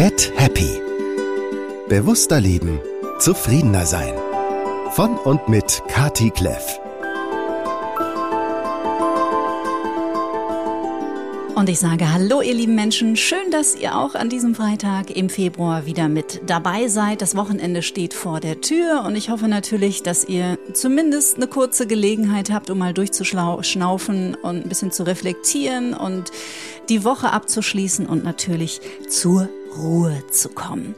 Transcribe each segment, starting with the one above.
Get Happy. Bewusster leben, zufriedener sein. Von und mit Kati Kleff. Und ich sage Hallo, ihr lieben Menschen. Schön, dass ihr auch an diesem Freitag im Februar wieder mit dabei seid. Das Wochenende steht vor der Tür und ich hoffe natürlich, dass ihr zumindest eine kurze Gelegenheit habt, um mal durchzuschnaufen und ein bisschen zu reflektieren und die Woche abzuschließen und natürlich zur Ruhe zu kommen.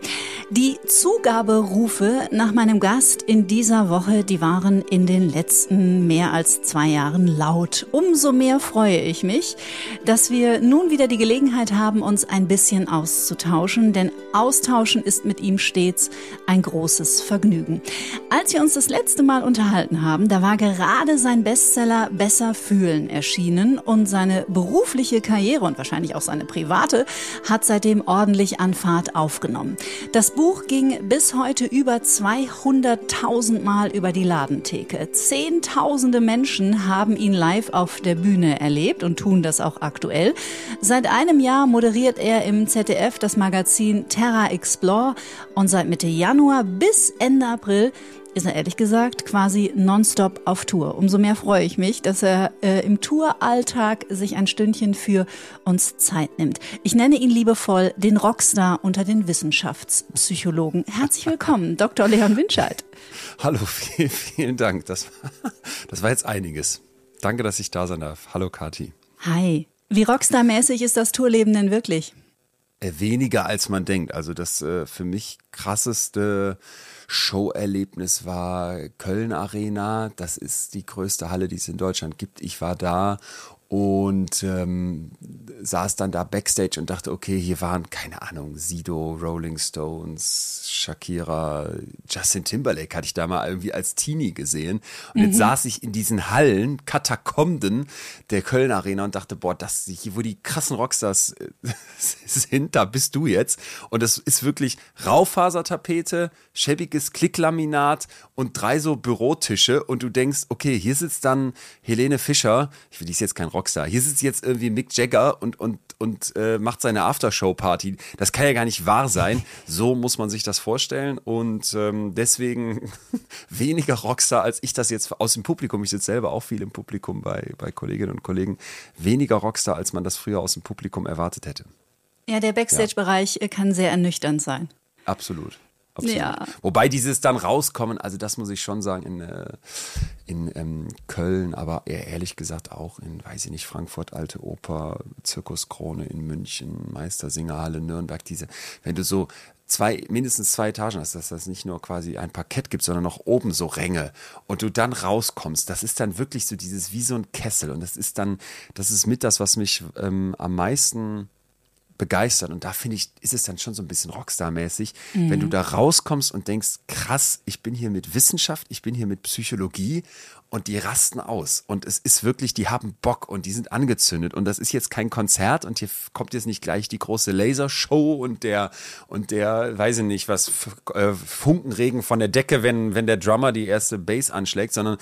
Die Zugaberufe nach meinem Gast in dieser Woche, die waren in den letzten mehr als zwei Jahren laut. Umso mehr freue ich mich, dass wir nun wieder die Gelegenheit haben, uns ein bisschen auszutauschen, denn austauschen ist mit ihm stets ein großes Vergnügen. Als wir uns das letzte Mal unterhalten haben, da war gerade sein Bestseller Besser fühlen erschienen und seine berufliche Karriere und wahrscheinlich auch seine private hat seitdem ordentlich an Fahrt aufgenommen. Das Buch ging bis heute über 200.000 Mal über die Ladentheke. Zehntausende Menschen haben ihn live auf der Bühne erlebt und tun das auch aktuell. Seit einem Jahr moderiert er im ZDF das Magazin Terra Explore und seit Mitte Januar bis Ende April ist er ehrlich gesagt quasi nonstop auf Tour. Umso mehr freue ich mich, dass er äh, im Touralltag sich ein Stündchen für uns Zeit nimmt. Ich nenne ihn liebevoll den Rockstar unter den Wissenschaftspsychologen. Herzlich willkommen, Dr. Leon Winscheid. Hallo, vielen, vielen Dank. Das, das war jetzt einiges. Danke, dass ich da sein darf. Hallo, Kati. Hi. Wie Rockstar-mäßig ist das Tourleben denn wirklich? Äh, weniger als man denkt. Also das äh, für mich krasseste Showerlebnis war Köln Arena. Das ist die größte Halle, die es in Deutschland gibt. Ich war da und ähm, saß dann da backstage und dachte, okay, hier waren, keine Ahnung, Sido, Rolling Stones, Shakira, Justin Timberlake hatte ich da mal irgendwie als Teenie gesehen. Und mhm. jetzt saß ich in diesen Hallen, Katakomben der Köln Arena und dachte, boah, das hier, wo die krassen Rockstars äh, sind, da bist du jetzt. Und das ist wirklich Raufasertapete, schäbiges Klicklaminat und drei so Bürotische und du denkst, okay, hier sitzt dann Helene Fischer, ich will, die ist jetzt kein Rockstar, hier sitzt jetzt irgendwie Mick Jagger und, und, und äh, macht seine Aftershow-Party. Das kann ja gar nicht wahr sein. So muss man sich das vorstellen und ähm, deswegen weniger Rockstar, als ich das jetzt aus dem Publikum, ich sitze selber auch viel im Publikum bei, bei Kolleginnen und Kollegen, weniger Rockstar, als man das früher aus dem Publikum erwartet hätte. Ja, der Backstage-Bereich ja. kann sehr ernüchternd sein. Absolut. Absolut. Ja. Wobei dieses dann rauskommen, also das muss ich schon sagen, in, äh, in ähm, Köln, aber eher ehrlich gesagt auch in, weiß ich nicht, Frankfurt, Alte Oper, Zirkuskrone in München, Meistersingerhalle, Nürnberg, diese, wenn du so zwei, mindestens zwei Etagen hast, dass das nicht nur quasi ein Parkett gibt, sondern noch oben so Ränge und du dann rauskommst, das ist dann wirklich so dieses wie so ein Kessel und das ist dann, das ist mit das, was mich ähm, am meisten begeistert. Und da finde ich, ist es dann schon so ein bisschen Rockstar-mäßig, mhm. wenn du da rauskommst und denkst, krass, ich bin hier mit Wissenschaft, ich bin hier mit Psychologie und die rasten aus. Und es ist wirklich, die haben Bock und die sind angezündet. Und das ist jetzt kein Konzert und hier kommt jetzt nicht gleich die große Lasershow und der, und der, weiß ich nicht, was, äh, Funkenregen von der Decke, wenn, wenn der Drummer die erste Bass anschlägt, sondern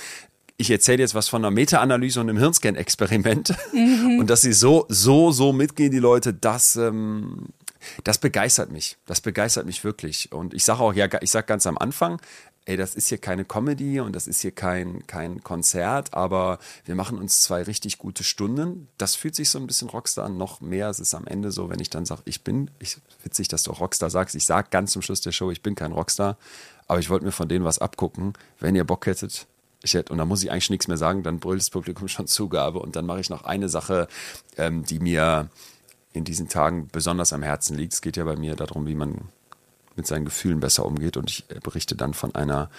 ich erzähle jetzt was von einer Meta-Analyse und einem Hirnscan-Experiment mhm. und dass sie so, so, so mitgehen, die Leute, das, ähm, das begeistert mich. Das begeistert mich wirklich. Und ich sage auch, ja, ich sage ganz am Anfang, ey, das ist hier keine Comedy und das ist hier kein, kein Konzert, aber wir machen uns zwei richtig gute Stunden. Das fühlt sich so ein bisschen Rockstar an, noch mehr. Es ist am Ende so, wenn ich dann sage, ich bin, ich, witzig, dass du auch Rockstar sagst, ich sage ganz zum Schluss der Show, ich bin kein Rockstar, aber ich wollte mir von denen was abgucken. Wenn ihr Bock hättet, ich hätte, und da muss ich eigentlich nichts mehr sagen, dann brüllt das Publikum schon Zugabe. Und dann mache ich noch eine Sache, ähm, die mir in diesen Tagen besonders am Herzen liegt. Es geht ja bei mir darum, wie man mit seinen Gefühlen besser umgeht. Und ich äh, berichte dann von einer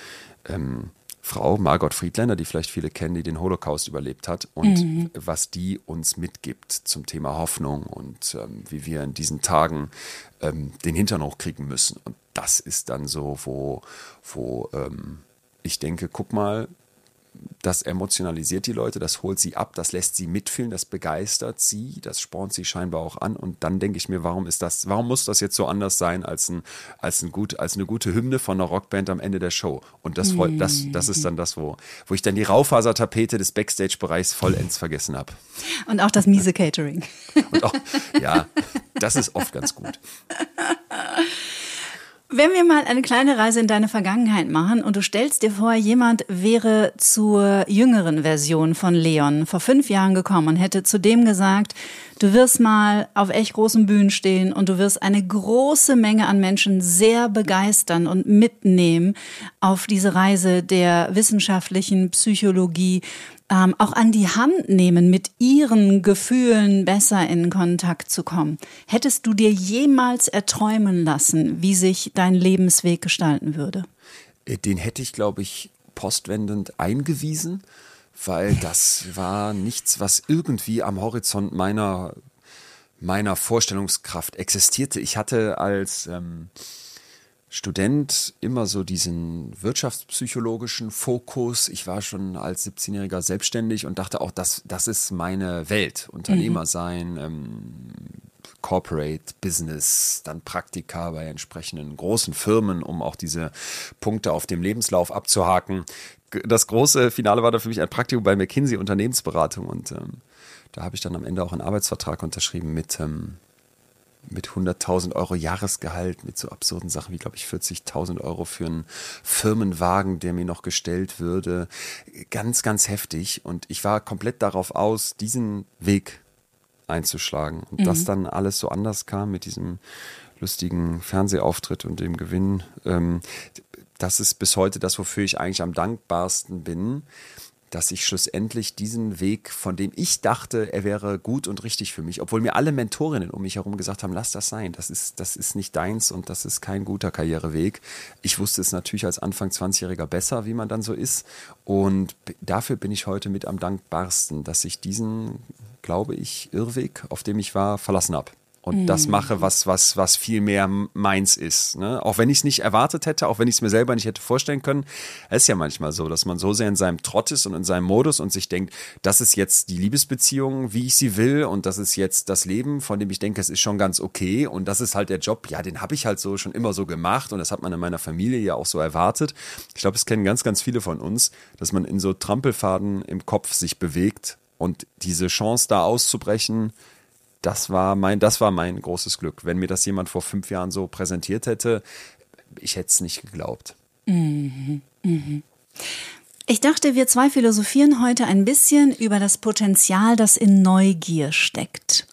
ähm, Frau, Margot Friedländer, die vielleicht viele kennen, die den Holocaust überlebt hat und mhm. was die uns mitgibt zum Thema Hoffnung und ähm, wie wir in diesen Tagen ähm, den Hintern hochkriegen müssen. Und das ist dann so, wo, wo ähm, ich denke, guck mal, das emotionalisiert die Leute, das holt sie ab, das lässt sie mitfühlen, das begeistert sie, das spornt sie scheinbar auch an. Und dann denke ich mir, warum ist das, warum muss das jetzt so anders sein als, ein, als, ein gut, als eine gute Hymne von einer Rockband am Ende der Show? Und das, voll, das, das ist dann das, wo, wo ich dann die Raufasertapete des Backstage-Bereichs vollends vergessen habe. Und auch das miese Catering. Und auch, ja, das ist oft ganz gut. Wenn wir mal eine kleine Reise in deine Vergangenheit machen und du stellst dir vor, jemand wäre zur jüngeren Version von Leon vor fünf Jahren gekommen und hätte zu dem gesagt, du wirst mal auf echt großen Bühnen stehen und du wirst eine große Menge an Menschen sehr begeistern und mitnehmen auf diese Reise der wissenschaftlichen Psychologie ähm, auch an die Hand nehmen, mit ihren Gefühlen besser in Kontakt zu kommen. Hättest du dir jemals erträumen lassen, wie sich dein Lebensweg gestalten würde? Äh, den hätte ich, glaube ich, postwendend eingewiesen, weil das war nichts, was irgendwie am Horizont meiner, meiner Vorstellungskraft existierte. Ich hatte als ähm, Student immer so diesen wirtschaftspsychologischen Fokus. Ich war schon als 17-Jähriger selbstständig und dachte auch, das, das ist meine Welt. Unternehmer mhm. sein, ähm, Corporate Business, dann Praktika bei entsprechenden großen Firmen, um auch diese Punkte auf dem Lebenslauf abzuhaken. Das große Finale war da für mich ein Praktikum bei McKinsey Unternehmensberatung und ähm, da habe ich dann am Ende auch einen Arbeitsvertrag unterschrieben mit ähm, mit 100.000 Euro Jahresgehalt, mit so absurden Sachen wie, glaube ich, 40.000 Euro für einen Firmenwagen, der mir noch gestellt würde. Ganz, ganz heftig. Und ich war komplett darauf aus, diesen Weg einzuschlagen. Und mhm. dass dann alles so anders kam mit diesem lustigen Fernsehauftritt und dem Gewinn, ähm, das ist bis heute das, wofür ich eigentlich am dankbarsten bin dass ich schlussendlich diesen Weg, von dem ich dachte, er wäre gut und richtig für mich, obwohl mir alle Mentorinnen um mich herum gesagt haben, lass das sein, das ist, das ist nicht deins und das ist kein guter Karriereweg. Ich wusste es natürlich als Anfang 20-Jähriger besser, wie man dann so ist. Und dafür bin ich heute mit am dankbarsten, dass ich diesen, glaube ich, Irrweg, auf dem ich war, verlassen habe und mhm. das mache, was, was, was viel mehr meins ist. Ne? Auch wenn ich es nicht erwartet hätte, auch wenn ich es mir selber nicht hätte vorstellen können. Es ist ja manchmal so, dass man so sehr in seinem Trott ist und in seinem Modus und sich denkt, das ist jetzt die Liebesbeziehung, wie ich sie will und das ist jetzt das Leben, von dem ich denke, es ist schon ganz okay und das ist halt der Job, ja, den habe ich halt so schon immer so gemacht und das hat man in meiner Familie ja auch so erwartet. Ich glaube, es kennen ganz, ganz viele von uns, dass man in so Trampelfaden im Kopf sich bewegt und diese Chance da auszubrechen, das war mein, das war mein großes Glück. Wenn mir das jemand vor fünf Jahren so präsentiert hätte, ich hätte es nicht geglaubt. Mhm, mhm. Ich dachte, wir zwei philosophieren heute ein bisschen über das Potenzial, das in Neugier steckt.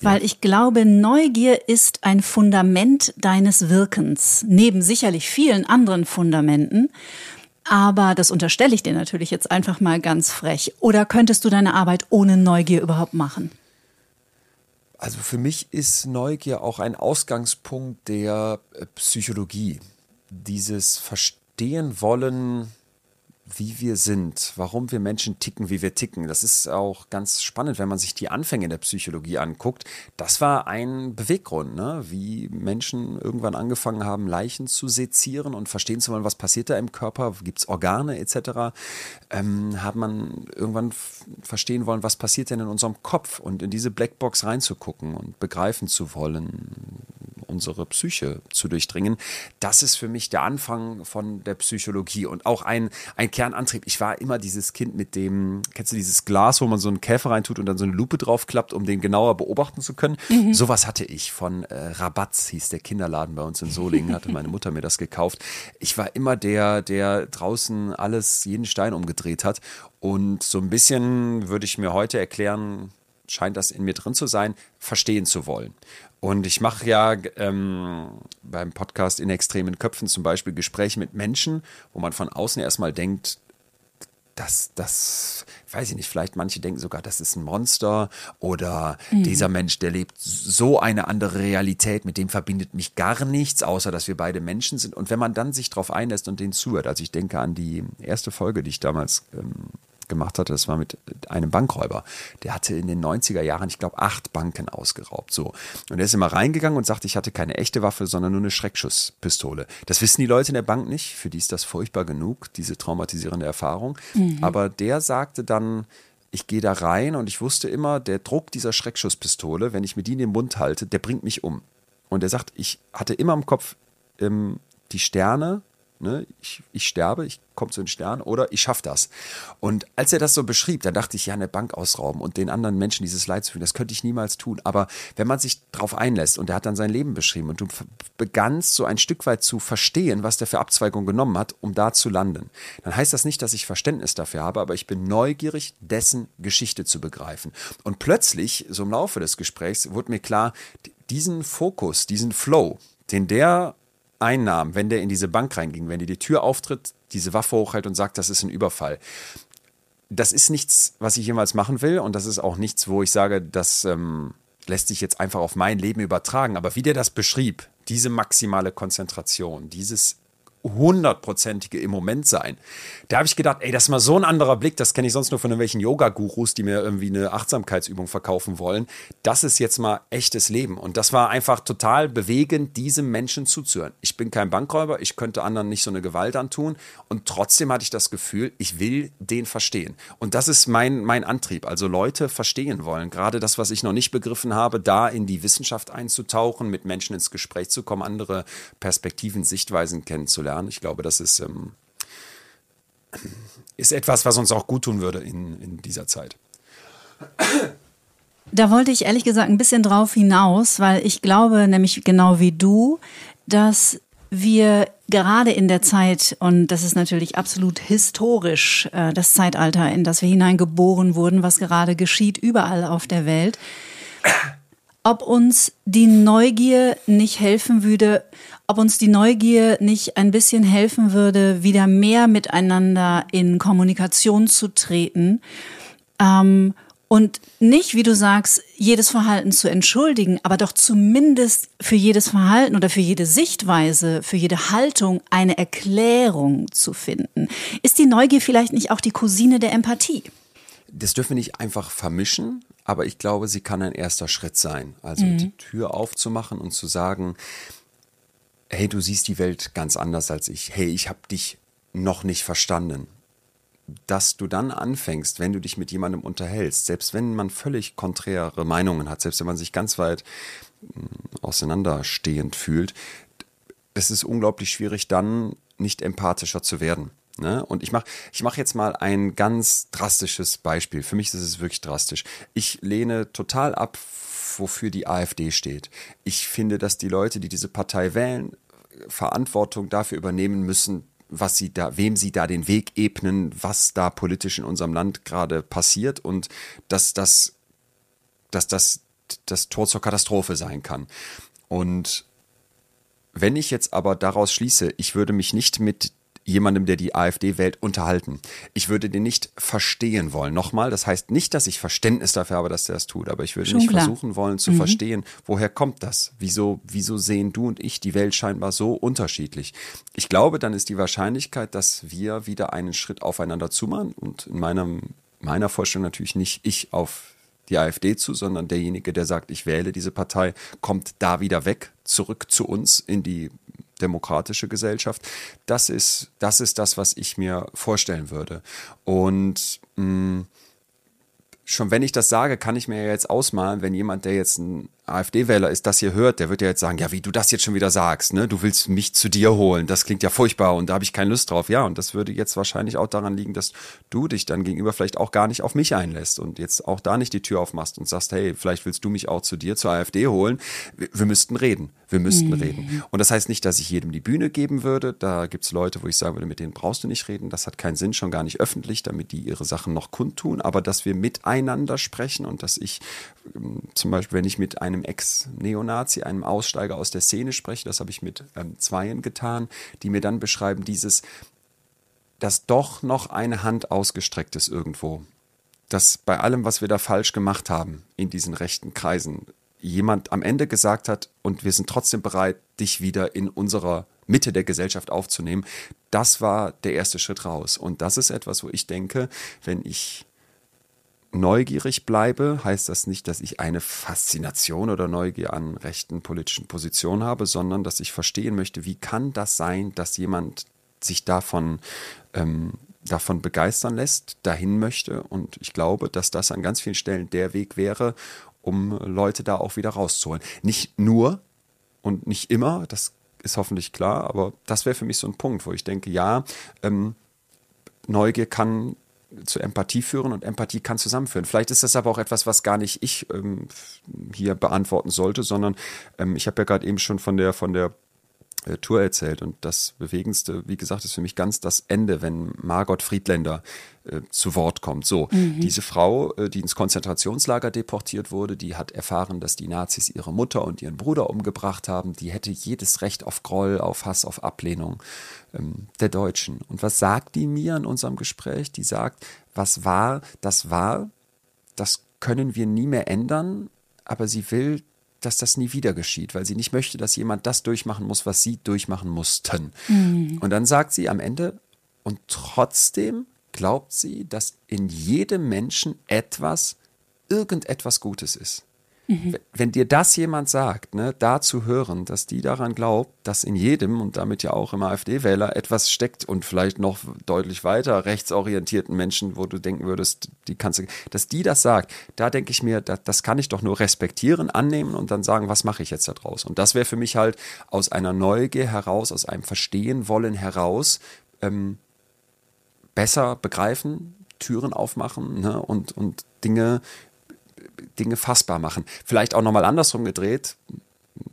Weil ja. ich glaube, Neugier ist ein Fundament deines Wirkens, neben sicherlich vielen anderen Fundamenten. Aber das unterstelle ich dir natürlich jetzt einfach mal ganz frech. Oder könntest du deine Arbeit ohne Neugier überhaupt machen? Also für mich ist Neugier auch ein Ausgangspunkt der äh, Psychologie. Dieses Verstehen wollen, wie wir sind, warum wir Menschen ticken, wie wir ticken. Das ist auch ganz spannend, wenn man sich die Anfänge der Psychologie anguckt. Das war ein Beweggrund, ne? wie Menschen irgendwann angefangen haben, Leichen zu sezieren und verstehen zu wollen, was passiert da im Körper, gibt es Organe etc. Ähm, hat man irgendwann verstehen wollen, was passiert denn in unserem Kopf und in diese Blackbox reinzugucken und begreifen zu wollen, unsere Psyche zu durchdringen. Das ist für mich der Anfang von der Psychologie und auch ein, ein Kernantrieb. Ich war immer dieses Kind mit dem, kennst du dieses Glas, wo man so einen Käfer reintut und dann so eine Lupe draufklappt, um den genauer beobachten zu können? Mhm. Sowas hatte ich von äh, Rabatz, hieß der Kinderladen bei uns in Solingen, hatte meine Mutter mir das gekauft. Ich war immer der, der draußen alles, jeden Stein umgedreht hat. Und so ein bisschen würde ich mir heute erklären, scheint das in mir drin zu sein, verstehen zu wollen. Und ich mache ja ähm, beim Podcast in extremen Köpfen zum Beispiel Gespräche mit Menschen, wo man von außen erstmal denkt, dass das, weiß ich nicht, vielleicht manche denken sogar, das ist ein Monster oder mhm. dieser Mensch, der lebt so eine andere Realität, mit dem verbindet mich gar nichts, außer dass wir beide Menschen sind. Und wenn man dann sich darauf einlässt und den zuhört, also ich denke an die erste Folge, die ich damals ähm, gemacht hatte, das war mit einem Bankräuber. Der hatte in den 90er Jahren, ich glaube, acht Banken ausgeraubt. So. Und er ist immer reingegangen und sagte, ich hatte keine echte Waffe, sondern nur eine Schreckschusspistole. Das wissen die Leute in der Bank nicht. Für die ist das furchtbar genug, diese traumatisierende Erfahrung. Mhm. Aber der sagte dann, ich gehe da rein und ich wusste immer, der Druck dieser Schreckschusspistole, wenn ich mir die in den Mund halte, der bringt mich um. Und er sagt, ich hatte immer im Kopf ähm, die Sterne Ne? Ich, ich sterbe, ich komme zu den Sternen oder ich schaffe das. Und als er das so beschrieb, da dachte ich, ja, eine Bank ausrauben und den anderen Menschen dieses Leid zu fühlen, das könnte ich niemals tun. Aber wenn man sich darauf einlässt und er hat dann sein Leben beschrieben und du begannst so ein Stück weit zu verstehen, was der für Abzweigung genommen hat, um da zu landen, dann heißt das nicht, dass ich Verständnis dafür habe, aber ich bin neugierig, dessen Geschichte zu begreifen. Und plötzlich, so im Laufe des Gesprächs, wurde mir klar, diesen Fokus, diesen Flow, den der einnahm, wenn der in diese Bank reinging, wenn die die Tür auftritt, diese Waffe hochhält und sagt, das ist ein Überfall. Das ist nichts, was ich jemals machen will und das ist auch nichts, wo ich sage, das ähm, lässt sich jetzt einfach auf mein Leben übertragen. Aber wie der das beschrieb, diese maximale Konzentration, dieses hundertprozentige im Moment sein. Da habe ich gedacht, ey, das ist mal so ein anderer Blick, das kenne ich sonst nur von irgendwelchen Yoga-Gurus, die mir irgendwie eine Achtsamkeitsübung verkaufen wollen. Das ist jetzt mal echtes Leben. Und das war einfach total bewegend, diesem Menschen zuzuhören. Ich bin kein Bankräuber, ich könnte anderen nicht so eine Gewalt antun. Und trotzdem hatte ich das Gefühl, ich will den verstehen. Und das ist mein, mein Antrieb. Also Leute verstehen wollen. Gerade das, was ich noch nicht begriffen habe, da in die Wissenschaft einzutauchen, mit Menschen ins Gespräch zu kommen, andere Perspektiven, Sichtweisen kennenzulernen lernen. Ich glaube, das ist, ähm, ist etwas, was uns auch gut tun würde in, in dieser Zeit. Da wollte ich ehrlich gesagt ein bisschen drauf hinaus, weil ich glaube nämlich genau wie du, dass wir gerade in der Zeit, und das ist natürlich absolut historisch, äh, das Zeitalter, in das wir hineingeboren wurden, was gerade geschieht überall auf der Welt, ob uns die Neugier nicht helfen würde, ob uns die Neugier nicht ein bisschen helfen würde, wieder mehr miteinander in Kommunikation zu treten ähm, und nicht, wie du sagst, jedes Verhalten zu entschuldigen, aber doch zumindest für jedes Verhalten oder für jede Sichtweise, für jede Haltung eine Erklärung zu finden. Ist die Neugier vielleicht nicht auch die Cousine der Empathie? Das dürfen wir nicht einfach vermischen, aber ich glaube, sie kann ein erster Schritt sein. Also mhm. die Tür aufzumachen und zu sagen, hey, du siehst die Welt ganz anders als ich, hey, ich habe dich noch nicht verstanden. Dass du dann anfängst, wenn du dich mit jemandem unterhältst, selbst wenn man völlig konträre Meinungen hat, selbst wenn man sich ganz weit hm, auseinanderstehend fühlt, es ist unglaublich schwierig, dann nicht empathischer zu werden. Ne? Und ich mache ich mach jetzt mal ein ganz drastisches Beispiel. Für mich ist es wirklich drastisch. Ich lehne total ab wofür die AfD steht. Ich finde, dass die Leute, die diese Partei wählen, Verantwortung dafür übernehmen müssen, was sie da, wem sie da den Weg ebnen, was da politisch in unserem Land gerade passiert und dass das, dass das das Tor zur Katastrophe sein kann. Und wenn ich jetzt aber daraus schließe, ich würde mich nicht mit jemandem, der die AfD wählt, unterhalten. Ich würde den nicht verstehen wollen. Nochmal, das heißt nicht, dass ich Verständnis dafür habe, dass der das tut, aber ich würde Schon nicht klar. versuchen wollen zu mhm. verstehen, woher kommt das? Wieso, wieso sehen du und ich die Welt scheinbar so unterschiedlich? Ich glaube, dann ist die Wahrscheinlichkeit, dass wir wieder einen Schritt aufeinander zumachen und in meinem, meiner Vorstellung natürlich nicht ich auf die AfD zu, sondern derjenige, der sagt, ich wähle diese Partei, kommt da wieder weg, zurück zu uns in die demokratische Gesellschaft. Das ist, das ist das, was ich mir vorstellen würde. Und mh, mm, schon wenn ich das sage, kann ich mir jetzt ausmalen, wenn jemand, der jetzt ein AfD-Wähler ist, das hier hört, der wird ja jetzt sagen, ja, wie du das jetzt schon wieder sagst, ne? Du willst mich zu dir holen, das klingt ja furchtbar und da habe ich keine Lust drauf. Ja, und das würde jetzt wahrscheinlich auch daran liegen, dass du dich dann gegenüber vielleicht auch gar nicht auf mich einlässt und jetzt auch da nicht die Tür aufmachst und sagst, hey, vielleicht willst du mich auch zu dir zur AfD holen. Wir, wir müssten reden. Wir müssten mhm. reden. Und das heißt nicht, dass ich jedem die Bühne geben würde. Da gibt's Leute, wo ich sagen würde, mit denen brauchst du nicht reden. Das hat keinen Sinn, schon gar nicht öffentlich, damit die ihre Sachen noch kundtun. Aber dass wir miteinander sprechen und dass ich ähm, zum Beispiel, wenn ich mit einem Ex-Neonazi, einem Aussteiger aus der Szene spreche, das habe ich mit ähm, Zweien getan, die mir dann beschreiben, dieses, dass doch noch eine Hand ausgestreckt ist irgendwo. Dass bei allem, was wir da falsch gemacht haben in diesen rechten Kreisen, jemand am Ende gesagt hat, und wir sind trotzdem bereit, dich wieder in unserer Mitte der Gesellschaft aufzunehmen. Das war der erste Schritt raus. Und das ist etwas, wo ich denke, wenn ich neugierig bleibe, heißt das nicht, dass ich eine Faszination oder Neugier an rechten politischen Positionen habe, sondern dass ich verstehen möchte, wie kann das sein, dass jemand sich davon ähm, davon begeistern lässt, dahin möchte. Und ich glaube, dass das an ganz vielen Stellen der Weg wäre, um Leute da auch wieder rauszuholen. Nicht nur und nicht immer, das ist hoffentlich klar, aber das wäre für mich so ein Punkt, wo ich denke, ja, ähm, Neugier kann zu Empathie führen und Empathie kann zusammenführen. Vielleicht ist das aber auch etwas, was gar nicht ich ähm, hier beantworten sollte, sondern ähm, ich habe ja gerade eben schon von der von der Tour erzählt. Und das Bewegendste, wie gesagt, ist für mich ganz das Ende, wenn Margot Friedländer äh, zu Wort kommt. So, mhm. diese Frau, äh, die ins Konzentrationslager deportiert wurde, die hat erfahren, dass die Nazis ihre Mutter und ihren Bruder umgebracht haben. Die hätte jedes Recht auf Groll, auf Hass, auf Ablehnung ähm, der Deutschen. Und was sagt die mir in unserem Gespräch? Die sagt, was war, das war, das können wir nie mehr ändern, aber sie will dass das nie wieder geschieht, weil sie nicht möchte, dass jemand das durchmachen muss, was sie durchmachen mussten. Mhm. Und dann sagt sie am Ende, und trotzdem glaubt sie, dass in jedem Menschen etwas, irgendetwas Gutes ist. Mhm. Wenn dir das jemand sagt, ne, da zu hören, dass die daran glaubt, dass in jedem und damit ja auch im AfD-Wähler etwas steckt und vielleicht noch deutlich weiter rechtsorientierten Menschen, wo du denken würdest, die kannst du, dass die das sagt, da denke ich mir, das, das kann ich doch nur respektieren, annehmen und dann sagen, was mache ich jetzt da draus? Und das wäre für mich halt aus einer Neugier heraus, aus einem Verstehen wollen heraus, ähm, besser begreifen, Türen aufmachen ne, und, und Dinge Dinge fassbar machen. Vielleicht auch nochmal andersrum gedreht.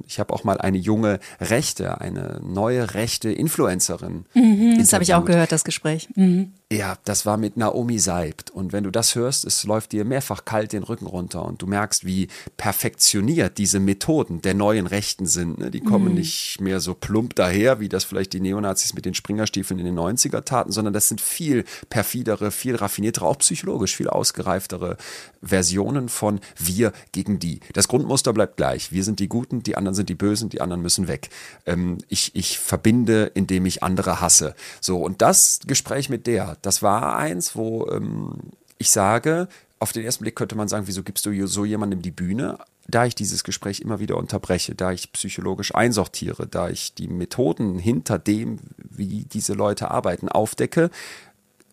Ich habe auch mal eine junge Rechte, eine neue rechte Influencerin. Mhm, das habe ich auch gehört, das Gespräch. Mhm. Ja, das war mit Naomi Seibt. Und wenn du das hörst, es läuft dir mehrfach kalt den Rücken runter und du merkst, wie perfektioniert diese Methoden der neuen Rechten sind. Ne? Die kommen mhm. nicht mehr so plump daher, wie das vielleicht die Neonazis mit den Springerstiefeln in den 90er taten, sondern das sind viel perfidere, viel raffiniertere, auch psychologisch viel ausgereiftere Versionen von wir gegen die. Das Grundmuster bleibt gleich. Wir sind die Guten, die anderen sind die Bösen, die anderen müssen weg. Ähm, ich, ich verbinde, indem ich andere hasse. So, und das Gespräch mit der, das war eins, wo ähm, ich sage, auf den ersten Blick könnte man sagen, wieso gibst du so jemandem die Bühne? Da ich dieses Gespräch immer wieder unterbreche, da ich psychologisch einsortiere, da ich die Methoden hinter dem, wie diese Leute arbeiten, aufdecke,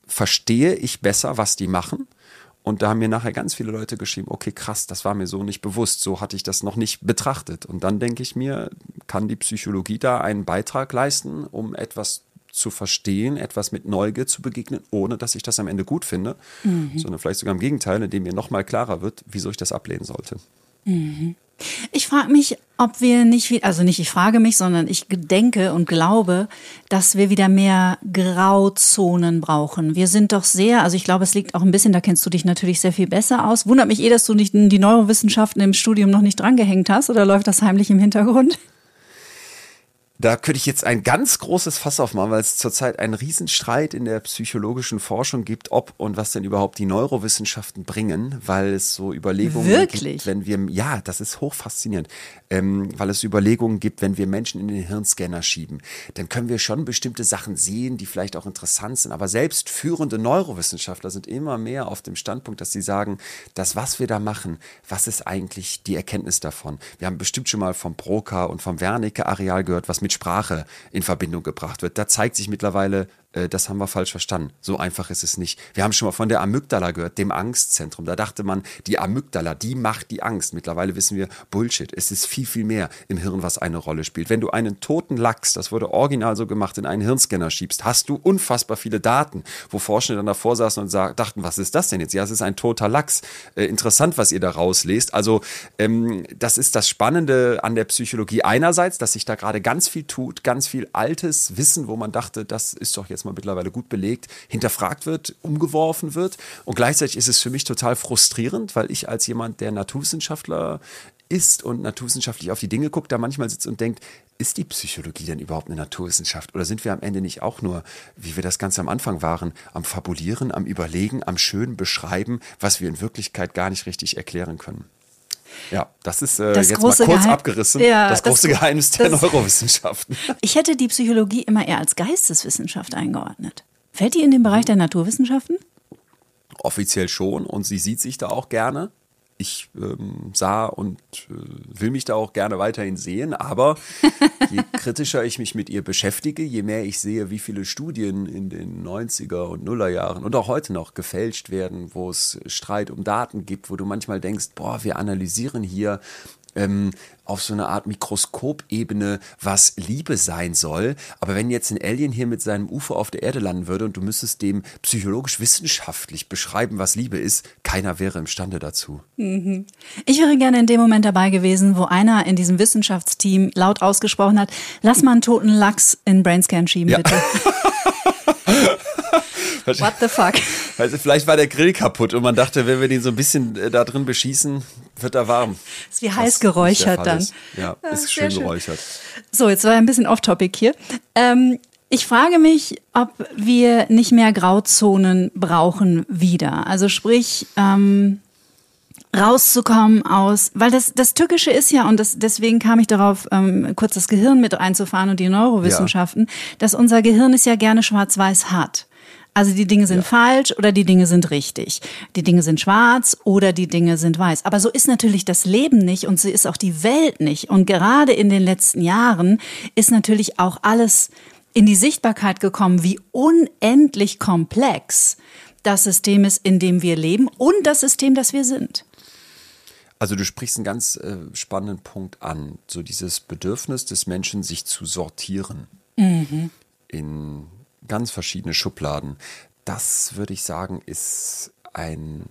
verstehe ich besser, was die machen. Und da haben mir nachher ganz viele Leute geschrieben, okay, krass, das war mir so nicht bewusst, so hatte ich das noch nicht betrachtet. Und dann denke ich mir, kann die Psychologie da einen Beitrag leisten, um etwas zu verstehen, etwas mit Neugier zu begegnen, ohne dass ich das am Ende gut finde, mhm. sondern vielleicht sogar im Gegenteil, indem mir nochmal klarer wird, wieso ich das ablehnen sollte. Mhm. Ich frage mich, ob wir nicht, also nicht ich frage mich, sondern ich denke und glaube, dass wir wieder mehr Grauzonen brauchen. Wir sind doch sehr, also ich glaube, es liegt auch ein bisschen, da kennst du dich natürlich sehr viel besser aus. Wundert mich eh, dass du nicht die Neurowissenschaften im Studium noch nicht drangehängt hast oder läuft das heimlich im Hintergrund? Da könnte ich jetzt ein ganz großes Fass aufmachen, weil es zurzeit einen Riesenstreit in der psychologischen Forschung gibt, ob und was denn überhaupt die Neurowissenschaften bringen, weil es so Überlegungen Wirklich? gibt, wenn wir, ja, das ist hochfaszinierend, ähm, weil es Überlegungen gibt, wenn wir Menschen in den Hirnscanner schieben, dann können wir schon bestimmte Sachen sehen, die vielleicht auch interessant sind. Aber selbst führende Neurowissenschaftler sind immer mehr auf dem Standpunkt, dass sie sagen, das, was wir da machen, was ist eigentlich die Erkenntnis davon? Wir haben bestimmt schon mal vom Broca und vom Wernicke-Areal gehört, was mit Sprache in Verbindung gebracht wird. Da zeigt sich mittlerweile äh, das haben wir falsch verstanden. So einfach ist es nicht. Wir haben schon mal von der Amygdala gehört, dem Angstzentrum. Da dachte man, die Amygdala, die macht die Angst. Mittlerweile wissen wir, Bullshit. Es ist viel, viel mehr im Hirn, was eine Rolle spielt. Wenn du einen toten Lachs, das wurde original so gemacht, in einen Hirnscanner schiebst, hast du unfassbar viele Daten, wo Forschende dann davor saßen und dachten, was ist das denn jetzt? Ja, es ist ein toter Lachs. Äh, interessant, was ihr da rauslest. Also, ähm, das ist das Spannende an der Psychologie einerseits, dass sich da gerade ganz viel tut, ganz viel altes Wissen, wo man dachte, das ist doch jetzt jetzt mal mittlerweile gut belegt, hinterfragt wird, umgeworfen wird. Und gleichzeitig ist es für mich total frustrierend, weil ich als jemand, der Naturwissenschaftler ist und naturwissenschaftlich auf die Dinge guckt, da manchmal sitzt und denkt, ist die Psychologie denn überhaupt eine Naturwissenschaft? Oder sind wir am Ende nicht auch nur, wie wir das Ganze am Anfang waren, am Fabulieren, am Überlegen, am schönen Beschreiben, was wir in Wirklichkeit gar nicht richtig erklären können? Ja, das ist äh, das jetzt mal kurz Geheim abgerissen. Ja, das große das, Geheimnis der Neurowissenschaften. Ich hätte die Psychologie immer eher als Geisteswissenschaft eingeordnet. Fällt die in den Bereich der Naturwissenschaften? Offiziell schon und sie sieht sich da auch gerne ich ähm, sah und äh, will mich da auch gerne weiterhin sehen, aber je kritischer ich mich mit ihr beschäftige, je mehr ich sehe, wie viele Studien in den 90er und Nuller Jahren und auch heute noch gefälscht werden, wo es Streit um Daten gibt, wo du manchmal denkst, boah, wir analysieren hier ähm, auf so eine Art Mikroskopebene, was Liebe sein soll. Aber wenn jetzt ein Alien hier mit seinem UFO auf der Erde landen würde und du müsstest dem psychologisch wissenschaftlich beschreiben, was Liebe ist, keiner wäre imstande dazu. Mhm. Ich wäre gerne in dem Moment dabei gewesen, wo einer in diesem Wissenschaftsteam laut ausgesprochen hat, lass mal einen toten Lachs in Brainscan schieben, ja. bitte. What the fuck? Also vielleicht war der Grill kaputt und man dachte, wenn wir den so ein bisschen äh, da drin beschießen, wird er warm. Ist wie heiß geräuchert dann. Ist. Ja, ja, ist schön, schön geräuchert. So, jetzt war ein bisschen off-topic hier. Ähm, ich frage mich, ob wir nicht mehr Grauzonen brauchen wieder. Also sprich, ähm, rauszukommen aus, weil das, das Tückische ist ja, und das, deswegen kam ich darauf, ähm, kurz das Gehirn mit einzufahren und die Neurowissenschaften, ja. dass unser Gehirn es ja gerne schwarz-weiß hat. Also die Dinge sind ja. falsch oder die Dinge sind richtig. Die Dinge sind schwarz oder die Dinge sind weiß. Aber so ist natürlich das Leben nicht und so ist auch die Welt nicht. Und gerade in den letzten Jahren ist natürlich auch alles in die Sichtbarkeit gekommen, wie unendlich komplex das System ist, in dem wir leben und das System, das wir sind. Also du sprichst einen ganz äh, spannenden Punkt an, so dieses Bedürfnis des Menschen, sich zu sortieren mhm. in ganz verschiedene Schubladen. Das würde ich sagen, ist ein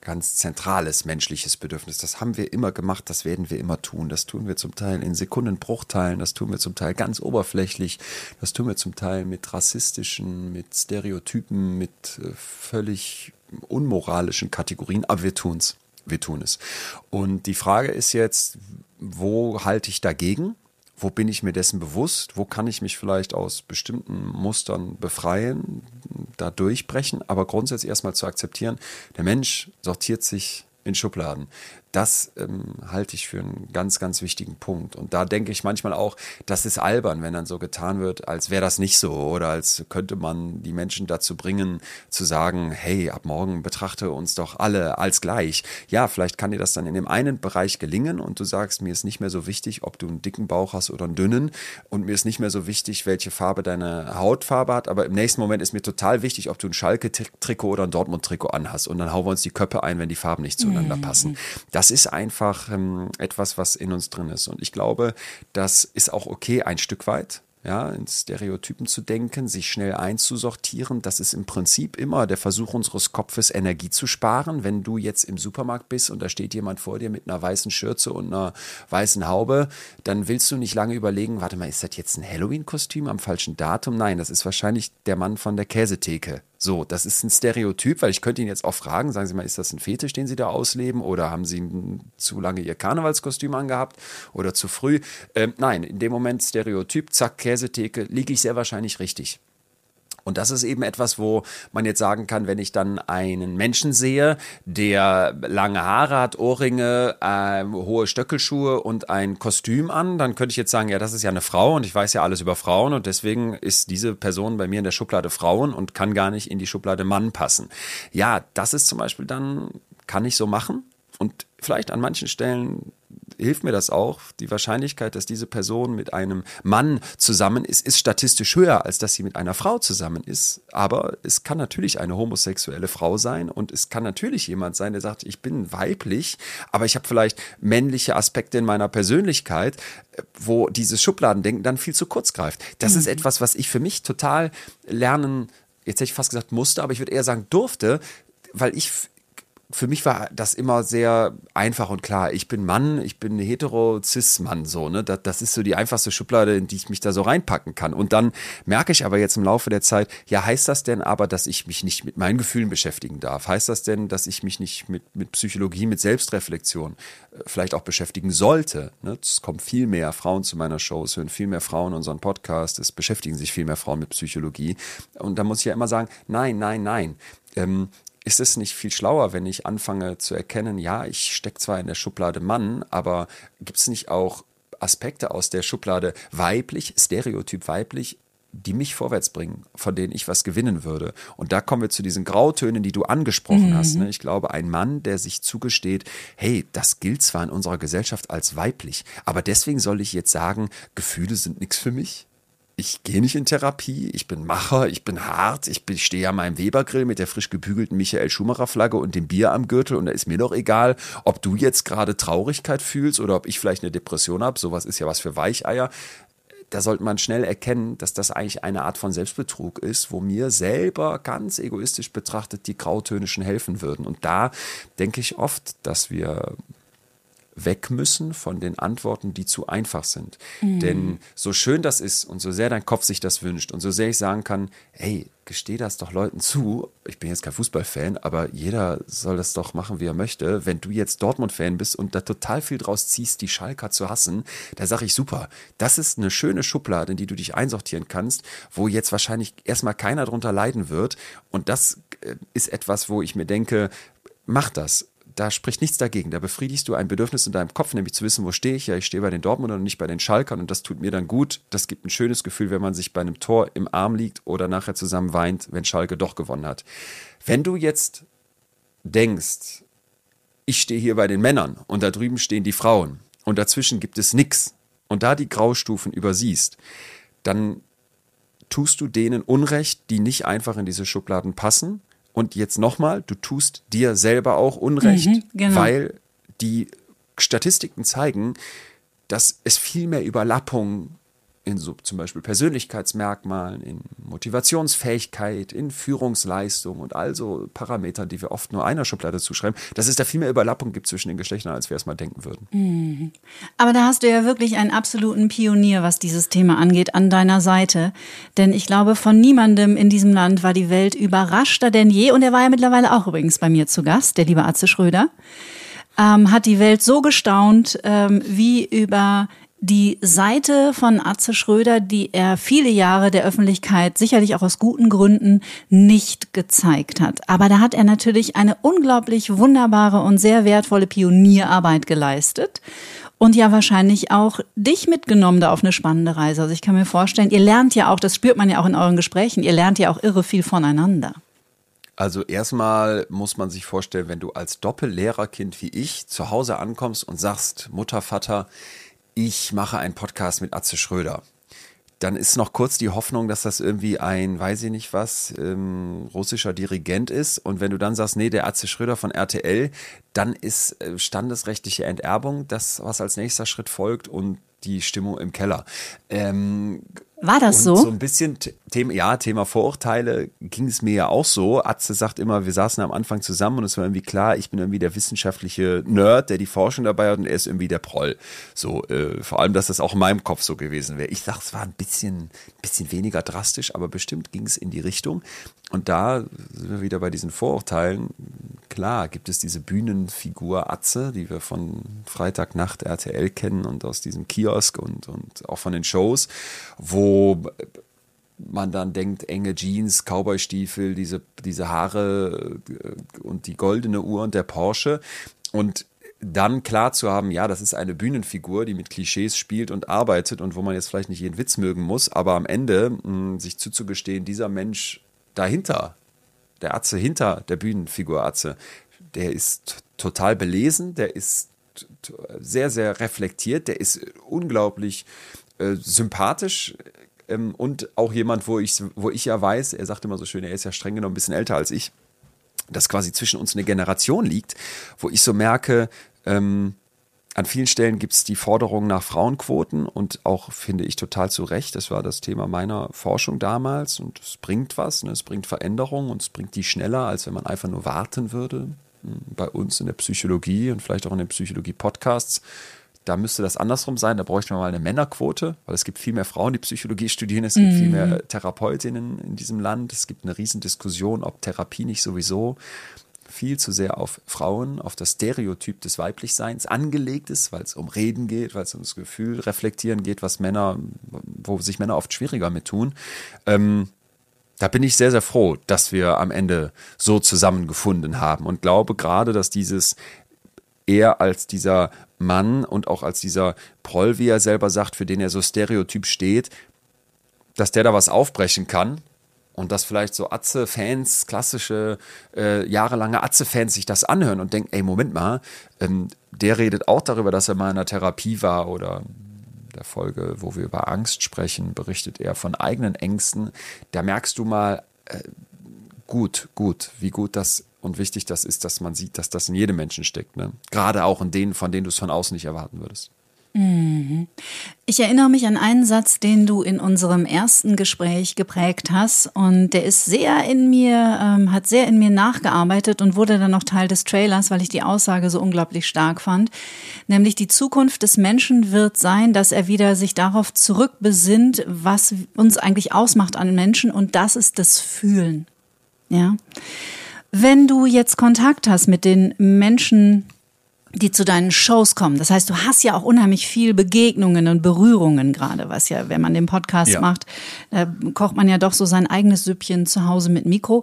ganz zentrales menschliches Bedürfnis. Das haben wir immer gemacht, das werden wir immer tun. Das tun wir zum Teil in Sekundenbruchteilen, das tun wir zum Teil ganz oberflächlich, das tun wir zum Teil mit rassistischen, mit Stereotypen, mit äh, völlig unmoralischen Kategorien, aber wir tun es wir tun es. Und die Frage ist jetzt, wo halte ich dagegen? Wo bin ich mir dessen bewusst? Wo kann ich mich vielleicht aus bestimmten Mustern befreien, da durchbrechen? Aber grundsätzlich erstmal zu akzeptieren, der Mensch sortiert sich in Schubladen. Das ähm, halte ich für einen ganz, ganz wichtigen Punkt. Und da denke ich manchmal auch, das ist albern, wenn dann so getan wird, als wäre das nicht so oder als könnte man die Menschen dazu bringen, zu sagen, hey, ab morgen betrachte uns doch alle als gleich. Ja, vielleicht kann dir das dann in dem einen Bereich gelingen und du sagst, mir ist nicht mehr so wichtig, ob du einen dicken Bauch hast oder einen dünnen und mir ist nicht mehr so wichtig, welche Farbe deine Hautfarbe hat, aber im nächsten Moment ist mir total wichtig, ob du ein Schalke-Trikot oder ein Dortmund-Trikot anhast und dann hauen wir uns die Köpfe ein, wenn die Farben nicht zueinander mhm. passen. Das das ist einfach ähm, etwas, was in uns drin ist. Und ich glaube, das ist auch okay ein Stück weit ja, in Stereotypen zu denken, sich schnell einzusortieren. Das ist im Prinzip immer der Versuch unseres Kopfes, Energie zu sparen. Wenn du jetzt im Supermarkt bist und da steht jemand vor dir mit einer weißen Schürze und einer weißen Haube, dann willst du nicht lange überlegen, warte mal, ist das jetzt ein Halloween-Kostüm am falschen Datum? Nein, das ist wahrscheinlich der Mann von der Käsetheke. So, das ist ein Stereotyp, weil ich könnte ihn jetzt auch fragen, sagen Sie mal, ist das ein Fetisch, den Sie da ausleben oder haben Sie zu lange Ihr Karnevalskostüm angehabt oder zu früh? Ähm, nein, in dem Moment Stereotyp, zack, Käsetheke, liege ich sehr wahrscheinlich richtig. Und das ist eben etwas, wo man jetzt sagen kann, wenn ich dann einen Menschen sehe, der lange Haare hat, Ohrringe, äh, hohe Stöckelschuhe und ein Kostüm an, dann könnte ich jetzt sagen, ja, das ist ja eine Frau und ich weiß ja alles über Frauen und deswegen ist diese Person bei mir in der Schublade Frauen und kann gar nicht in die Schublade Mann passen. Ja, das ist zum Beispiel dann, kann ich so machen und vielleicht an manchen Stellen hilft mir das auch. Die Wahrscheinlichkeit, dass diese Person mit einem Mann zusammen ist, ist statistisch höher, als dass sie mit einer Frau zusammen ist. Aber es kann natürlich eine homosexuelle Frau sein und es kann natürlich jemand sein, der sagt, ich bin weiblich, aber ich habe vielleicht männliche Aspekte in meiner Persönlichkeit, wo dieses Schubladendenken dann viel zu kurz greift. Das mhm. ist etwas, was ich für mich total lernen, jetzt hätte ich fast gesagt musste, aber ich würde eher sagen durfte, weil ich für mich war das immer sehr einfach und klar. Ich bin Mann, ich bin hetero-cis-Mann, so, ne? Das, das ist so die einfachste Schublade, in die ich mich da so reinpacken kann. Und dann merke ich aber jetzt im Laufe der Zeit, ja, heißt das denn aber, dass ich mich nicht mit meinen Gefühlen beschäftigen darf? Heißt das denn, dass ich mich nicht mit, mit Psychologie, mit Selbstreflexion äh, vielleicht auch beschäftigen sollte? Ne? Es kommen viel mehr Frauen zu meiner Show, es hören viel mehr Frauen unseren Podcast, es beschäftigen sich viel mehr Frauen mit Psychologie. Und da muss ich ja immer sagen, nein, nein, nein. Ähm, ist es nicht viel schlauer, wenn ich anfange zu erkennen, ja, ich stecke zwar in der Schublade Mann, aber gibt es nicht auch Aspekte aus der Schublade weiblich, Stereotyp weiblich, die mich vorwärts bringen, von denen ich was gewinnen würde. Und da kommen wir zu diesen Grautönen, die du angesprochen mhm. hast. Ne? Ich glaube, ein Mann, der sich zugesteht, hey, das gilt zwar in unserer Gesellschaft als weiblich, aber deswegen soll ich jetzt sagen, Gefühle sind nichts für mich ich gehe nicht in Therapie, ich bin Macher, ich bin hart, ich, ich stehe an meinem Webergrill mit der frisch gebügelten Michael Schumacher Flagge und dem Bier am Gürtel und da ist mir doch egal, ob du jetzt gerade Traurigkeit fühlst oder ob ich vielleicht eine Depression habe, sowas ist ja was für Weicheier. Da sollte man schnell erkennen, dass das eigentlich eine Art von Selbstbetrug ist, wo mir selber ganz egoistisch betrachtet die Grautöne schon helfen würden. Und da denke ich oft, dass wir weg müssen von den Antworten, die zu einfach sind. Mhm. Denn so schön das ist und so sehr dein Kopf sich das wünscht und so sehr ich sagen kann, hey, gesteh das doch Leuten zu. Ich bin jetzt kein Fußballfan, aber jeder soll das doch machen, wie er möchte. Wenn du jetzt Dortmund-Fan bist und da total viel draus ziehst, die Schalker zu hassen, da sage ich super. Das ist eine schöne Schublade, in die du dich einsortieren kannst, wo jetzt wahrscheinlich erstmal keiner drunter leiden wird. Und das äh, ist etwas, wo ich mir denke, mach das da spricht nichts dagegen. Da befriedigst du ein Bedürfnis in deinem Kopf, nämlich zu wissen, wo stehe ich? Ja, ich stehe bei den Dortmundern und nicht bei den Schalkern und das tut mir dann gut. Das gibt ein schönes Gefühl, wenn man sich bei einem Tor im Arm liegt oder nachher zusammen weint, wenn Schalke doch gewonnen hat. Wenn du jetzt denkst, ich stehe hier bei den Männern und da drüben stehen die Frauen und dazwischen gibt es nichts und da die Graustufen übersiehst, dann tust du denen Unrecht, die nicht einfach in diese Schubladen passen und jetzt nochmal, du tust dir selber auch Unrecht, mhm, genau. weil die Statistiken zeigen, dass es viel mehr Überlappungen in so zum Beispiel Persönlichkeitsmerkmalen, in Motivationsfähigkeit, in Führungsleistung und also Parametern, die wir oft nur einer Schublade zuschreiben, dass es da viel mehr Überlappung gibt zwischen den Geschlechtern, als wir es mal denken würden. Mhm. Aber da hast du ja wirklich einen absoluten Pionier, was dieses Thema angeht, an deiner Seite. Denn ich glaube, von niemandem in diesem Land war die Welt überraschter denn je. Und er war ja mittlerweile auch übrigens bei mir zu Gast, der liebe Atze Schröder. Ähm, hat die Welt so gestaunt, ähm, wie über die Seite von Atze Schröder, die er viele Jahre der Öffentlichkeit sicherlich auch aus guten Gründen nicht gezeigt hat. Aber da hat er natürlich eine unglaublich wunderbare und sehr wertvolle Pionierarbeit geleistet und ja wahrscheinlich auch dich mitgenommen da auf eine spannende Reise. Also ich kann mir vorstellen, ihr lernt ja auch, das spürt man ja auch in euren Gesprächen, ihr lernt ja auch irre viel voneinander. Also erstmal muss man sich vorstellen, wenn du als Doppellehrerkind wie ich zu Hause ankommst und sagst, Mutter, Vater, ich mache einen Podcast mit Atze Schröder. Dann ist noch kurz die Hoffnung, dass das irgendwie ein, weiß ich nicht was, ähm, russischer Dirigent ist. Und wenn du dann sagst, nee, der Atze Schröder von RTL, dann ist äh, standesrechtliche Enterbung das, was als nächster Schritt folgt und die Stimmung im Keller. Ähm, war das so? So ein bisschen Thema, ja, Thema Vorurteile ging es mir ja auch so. Atze sagt immer, wir saßen am Anfang zusammen und es war irgendwie klar, ich bin irgendwie der wissenschaftliche Nerd, der die Forschung dabei hat und er ist irgendwie der Proll. So, äh, vor allem, dass das auch in meinem Kopf so gewesen wäre. Ich dachte, es war ein bisschen, bisschen weniger drastisch, aber bestimmt ging es in die Richtung. Und da sind wir wieder bei diesen Vorurteilen. Klar, gibt es diese Bühnenfigur Atze, die wir von Freitagnacht RTL kennen und aus diesem Kiosk und, und auch von den Shows, wo man dann denkt, enge Jeans, Cowboystiefel, diese, diese Haare äh, und die goldene Uhr und der Porsche. Und dann klar zu haben, ja, das ist eine Bühnenfigur, die mit Klischees spielt und arbeitet und wo man jetzt vielleicht nicht jeden Witz mögen muss, aber am Ende mh, sich zuzugestehen, dieser Mensch dahinter, der Atze hinter der Bühnenfigur Atze, der ist total belesen, der ist sehr, sehr reflektiert, der ist unglaublich äh, sympathisch ähm, und auch jemand, wo ich, wo ich ja weiß, er sagt immer so schön, er ist ja streng genommen ein bisschen älter als ich, dass quasi zwischen uns eine Generation liegt, wo ich so merke, ähm, an vielen Stellen gibt es die Forderung nach Frauenquoten und auch, finde ich, total zu Recht. Das war das Thema meiner Forschung damals und es bringt was, ne? es bringt Veränderung und es bringt die schneller, als wenn man einfach nur warten würde. Hm, bei uns in der Psychologie und vielleicht auch in den Psychologie-Podcasts. Da müsste das andersrum sein. Da bräuchten wir mal eine Männerquote, weil es gibt viel mehr Frauen, die Psychologie studieren. Es gibt viel mehr mhm. Therapeutinnen in diesem Land. Es gibt eine Riesendiskussion, ob Therapie nicht sowieso viel zu sehr auf Frauen, auf das Stereotyp des Weiblichseins angelegt ist, weil es um Reden geht, weil es um das Gefühl reflektieren geht, was Männer, wo sich Männer oft schwieriger mit tun. Ähm, da bin ich sehr, sehr froh, dass wir am Ende so zusammengefunden haben und glaube gerade, dass dieses eher als dieser Mann und auch als dieser Proll, wie er selber sagt, für den er so stereotyp steht, dass der da was aufbrechen kann und dass vielleicht so Atze-Fans, klassische, äh, jahrelange Atze-Fans sich das anhören und denken, ey, Moment mal, ähm, der redet auch darüber, dass er mal in einer Therapie war oder der Folge, wo wir über Angst sprechen, berichtet er von eigenen Ängsten. Da merkst du mal, äh, gut, gut, wie gut das und wichtig das ist, dass man sieht, dass das in jedem Menschen steckt. Ne? Gerade auch in denen, von denen du es von außen nicht erwarten würdest. Mhm. Ich erinnere mich an einen Satz, den du in unserem ersten Gespräch geprägt hast und der ist sehr in mir, ähm, hat sehr in mir nachgearbeitet und wurde dann noch Teil des Trailers, weil ich die Aussage so unglaublich stark fand. Nämlich die Zukunft des Menschen wird sein, dass er wieder sich darauf zurückbesinnt, was uns eigentlich ausmacht an Menschen und das ist das Fühlen. Ja. Wenn du jetzt Kontakt hast mit den Menschen, die zu deinen Shows kommen. Das heißt, du hast ja auch unheimlich viel Begegnungen und Berührungen gerade, was ja, wenn man den Podcast ja. macht, da kocht man ja doch so sein eigenes Süppchen zu Hause mit Mikro.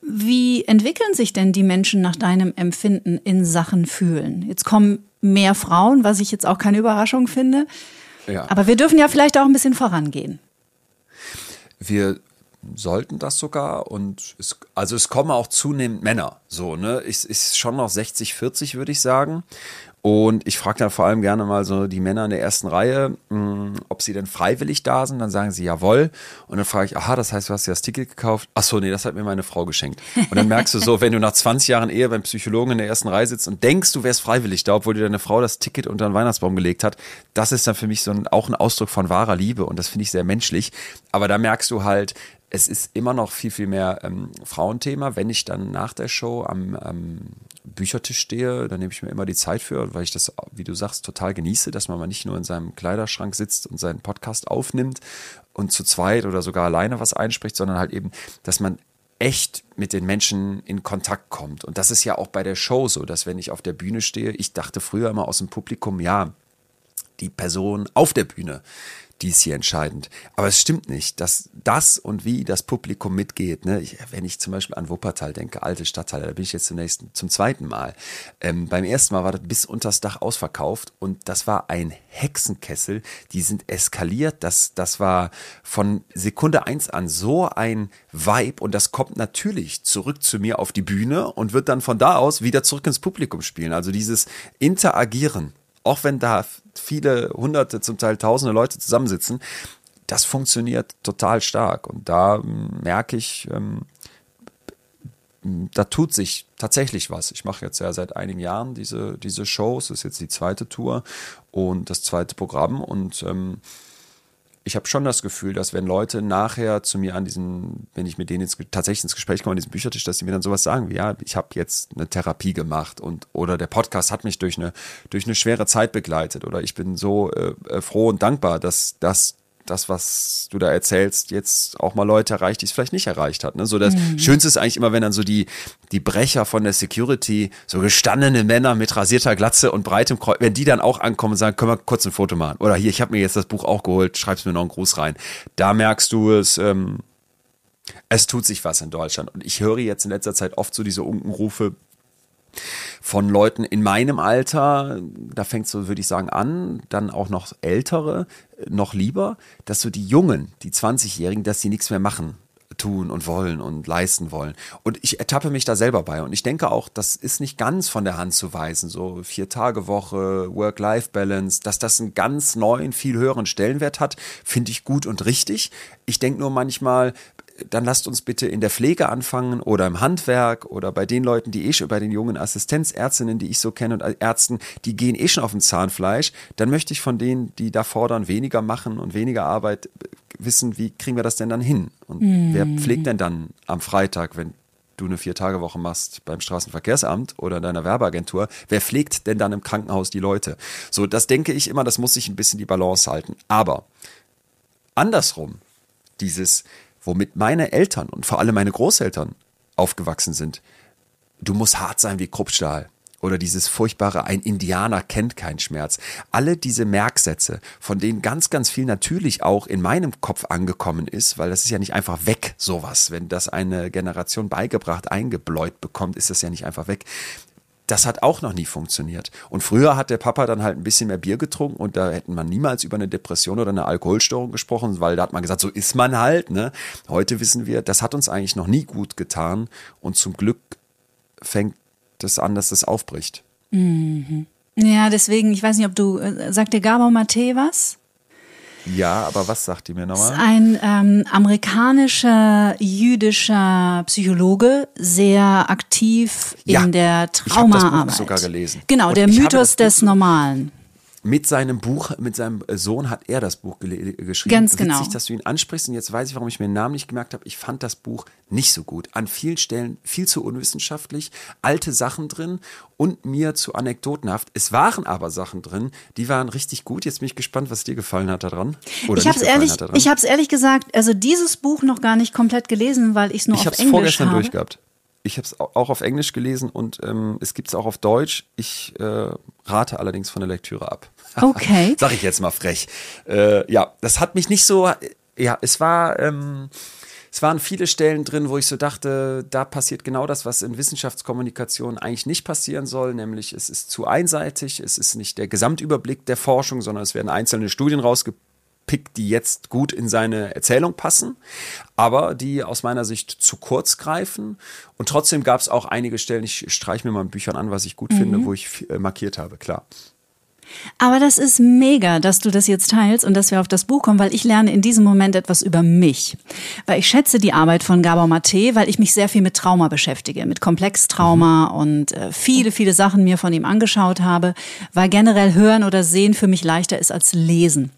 Wie entwickeln sich denn die Menschen nach deinem Empfinden in Sachen Fühlen? Jetzt kommen mehr Frauen, was ich jetzt auch keine Überraschung finde. Ja. Aber wir dürfen ja vielleicht auch ein bisschen vorangehen. Wir sollten das sogar und es, also es kommen auch zunehmend Männer, so, ne, ist, ist schon noch 60, 40, würde ich sagen. Und ich frage dann vor allem gerne mal so die Männer in der ersten Reihe, mh, hm, ob sie denn freiwillig da sind. Dann sagen sie jawohl. Und dann frage ich, aha, das heißt, du hast ja das Ticket gekauft? Ach so, nee, das hat mir meine Frau geschenkt. Und dann merkst du so, wenn du nach 20 Jahren Ehe beim Psychologen in der ersten Reihe sitzt und denkst, du wärst freiwillig da, obwohl dir deine Frau das Ticket unter den Weihnachtsbaum gelegt hat, das ist dann für mich so ein, auch ein Ausdruck von wahrer Liebe und das finde ich sehr menschlich. Aber da merkst du halt, es ist immer noch viel, viel mehr ähm, Frauenthema. Wenn ich dann nach der Show am ähm, Büchertisch stehe, dann nehme ich mir immer die Zeit für, weil ich das, wie du sagst, total genieße, dass man mal nicht nur in seinem Kleiderschrank sitzt und seinen Podcast aufnimmt und zu zweit oder sogar alleine was einspricht, sondern halt eben, dass man echt mit den Menschen in Kontakt kommt. Und das ist ja auch bei der Show so, dass wenn ich auf der Bühne stehe, ich dachte früher immer aus dem Publikum, ja, die Person auf der Bühne, die ist hier entscheidend. Aber es stimmt nicht, dass das und wie das Publikum mitgeht. Ne? Ich, wenn ich zum Beispiel an Wuppertal denke, alte Stadtteile, da bin ich jetzt zunächst zum zweiten Mal. Ähm, beim ersten Mal war das bis unters Dach ausverkauft und das war ein Hexenkessel. Die sind eskaliert. Das, das war von Sekunde eins an so ein Vibe und das kommt natürlich zurück zu mir auf die Bühne und wird dann von da aus wieder zurück ins Publikum spielen. Also dieses Interagieren auch wenn da viele hunderte, zum Teil tausende Leute zusammensitzen, das funktioniert total stark. Und da ähm, merke ich, ähm, da tut sich tatsächlich was. Ich mache jetzt ja seit einigen Jahren diese, diese Shows, das ist jetzt die zweite Tour und das zweite Programm und ähm, ich habe schon das Gefühl, dass wenn Leute nachher zu mir an diesem, wenn ich mit denen jetzt tatsächlich ins Gespräch komme, an diesem Büchertisch, dass sie mir dann sowas sagen wie, ja, ich habe jetzt eine Therapie gemacht und oder der Podcast hat mich durch eine durch eine schwere Zeit begleitet oder ich bin so äh, äh froh und dankbar, dass das das, was du da erzählst, jetzt auch mal Leute erreicht, die es vielleicht nicht erreicht hat. Ne? So das mhm. Schönste ist eigentlich immer, wenn dann so die, die Brecher von der Security, so gestandene Männer mit rasierter Glatze und breitem Kreuz, wenn die dann auch ankommen und sagen, können wir kurz ein Foto machen. Oder hier, ich habe mir jetzt das Buch auch geholt, schreib's mir noch einen Gruß rein. Da merkst du es, ähm, es tut sich was in Deutschland. Und ich höre jetzt in letzter Zeit oft so diese Unkenrufe, von Leuten in meinem Alter, da fängt so, würde ich sagen, an, dann auch noch ältere, noch lieber, dass so die Jungen, die 20-Jährigen, dass sie nichts mehr machen tun und wollen und leisten wollen. Und ich ertappe mich da selber bei. Und ich denke auch, das ist nicht ganz von der Hand zu weisen. So vier Tage Woche, Work-Life-Balance, dass das einen ganz neuen, viel höheren Stellenwert hat, finde ich gut und richtig. Ich denke nur manchmal, dann lasst uns bitte in der Pflege anfangen oder im Handwerk oder bei den Leuten, die eh schon, bei den jungen Assistenzärztinnen, die ich so kenne und Ärzten, die gehen eh schon auf dem Zahnfleisch. Dann möchte ich von denen, die da fordern, weniger machen und weniger Arbeit, wissen, wie kriegen wir das denn dann hin? Und mm. wer pflegt denn dann am Freitag, wenn du eine Vier-Tage-Woche machst beim Straßenverkehrsamt oder in deiner Werbeagentur, wer pflegt denn dann im Krankenhaus die Leute? So, das denke ich immer, das muss sich ein bisschen die Balance halten. Aber andersrum, dieses, womit meine Eltern und vor allem meine Großeltern aufgewachsen sind. Du musst hart sein wie Kruppstahl. Oder dieses furchtbare, ein Indianer kennt keinen Schmerz. Alle diese Merksätze, von denen ganz, ganz viel natürlich auch in meinem Kopf angekommen ist, weil das ist ja nicht einfach weg, sowas. Wenn das eine Generation beigebracht, eingebläut bekommt, ist das ja nicht einfach weg das hat auch noch nie funktioniert. Und früher hat der Papa dann halt ein bisschen mehr Bier getrunken und da hätten man niemals über eine Depression oder eine Alkoholstörung gesprochen, weil da hat man gesagt, so ist man halt. Ne? Heute wissen wir, das hat uns eigentlich noch nie gut getan und zum Glück fängt es an, dass es aufbricht. Mhm. Ja, deswegen, ich weiß nicht, ob du, äh, sagt dir Gabor Mate was? Ja, aber was sagt die mir nochmal? Ein ähm, amerikanischer jüdischer Psychologe, sehr aktiv ja, in der Traumaarbeit. Ich sogar gelesen. Genau, Und der Mythos des Normalen mit seinem Buch, mit seinem Sohn hat er das Buch geschrieben. Ganz genau. Witzig, dass du ihn ansprichst und jetzt weiß ich, warum ich mir den Namen nicht gemerkt habe. Ich fand das Buch nicht so gut. An vielen Stellen viel zu unwissenschaftlich, alte Sachen drin und mir zu anekdotenhaft. Es waren aber Sachen drin, die waren richtig gut. Jetzt bin ich gespannt, was dir gefallen hat daran. Oder ich habe es ehrlich, ich habe es ehrlich gesagt, also dieses Buch noch gar nicht komplett gelesen, weil ich es nur ich auf Englisch habe. Ich habe es vorgestern durchgehabt. Ich habe es auch auf Englisch gelesen und ähm, es gibt es auch auf Deutsch. Ich äh, rate allerdings von der Lektüre ab. Okay. Sag ich jetzt mal frech. Äh, ja, das hat mich nicht so. Ja, es war. Ähm, es waren viele Stellen drin, wo ich so dachte, da passiert genau das, was in Wissenschaftskommunikation eigentlich nicht passieren soll, nämlich es ist zu einseitig, es ist nicht der Gesamtüberblick der Forschung, sondern es werden einzelne Studien rausgepickt gepickt, die jetzt gut in seine Erzählung passen, aber die aus meiner Sicht zu kurz greifen. Und trotzdem gab es auch einige Stellen, ich streiche mir mal in Büchern an, was ich gut mhm. finde, wo ich äh, markiert habe, klar. Aber das ist mega, dass du das jetzt teilst und dass wir auf das Buch kommen, weil ich lerne in diesem Moment etwas über mich. Weil ich schätze die Arbeit von Gabor Mate, weil ich mich sehr viel mit Trauma beschäftige, mit Komplextrauma mhm. und äh, viele, viele Sachen mir von ihm angeschaut habe, weil generell hören oder sehen für mich leichter ist als lesen.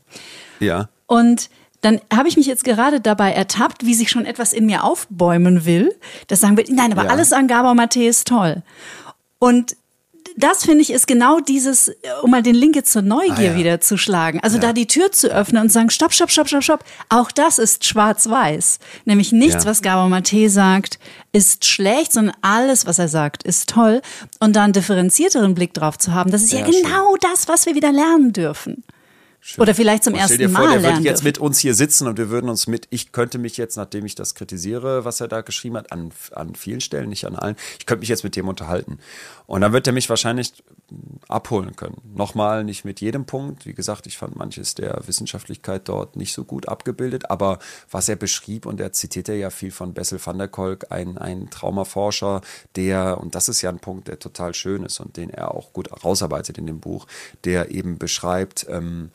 Ja. Und dann habe ich mich jetzt gerade dabei ertappt, wie sich schon etwas in mir aufbäumen will. Das sagen will, nein, aber ja. alles an Gabor Mate ist toll. Und das finde ich ist genau dieses, um mal den Link jetzt zur Neugier ah, ja. wieder zu schlagen. Also ja. da die Tür zu öffnen und sagen, stopp, stopp, stopp, stopp, stopp. Auch das ist schwarz-weiß. Nämlich nichts, ja. was Gabor Mate sagt, ist schlecht, sondern alles, was er sagt, ist toll. Und da einen differenzierteren Blick drauf zu haben, das ist ja, genau schön. das, was wir wieder lernen dürfen. Schön. Oder vielleicht zum und ersten Mal. Stell dir vor, Mal der würde jetzt mit uns hier sitzen und wir würden uns mit, ich könnte mich jetzt, nachdem ich das kritisiere, was er da geschrieben hat, an, an vielen Stellen, nicht an allen, ich könnte mich jetzt mit dem unterhalten. Und dann wird er mich wahrscheinlich abholen können. Nochmal nicht mit jedem Punkt. Wie gesagt, ich fand manches der Wissenschaftlichkeit dort nicht so gut abgebildet, aber was er beschrieb, und er zitierte ja viel von Bessel van der Kolk, ein, ein Traumaforscher, der, und das ist ja ein Punkt, der total schön ist und den er auch gut rausarbeitet in dem Buch, der eben beschreibt, ähm,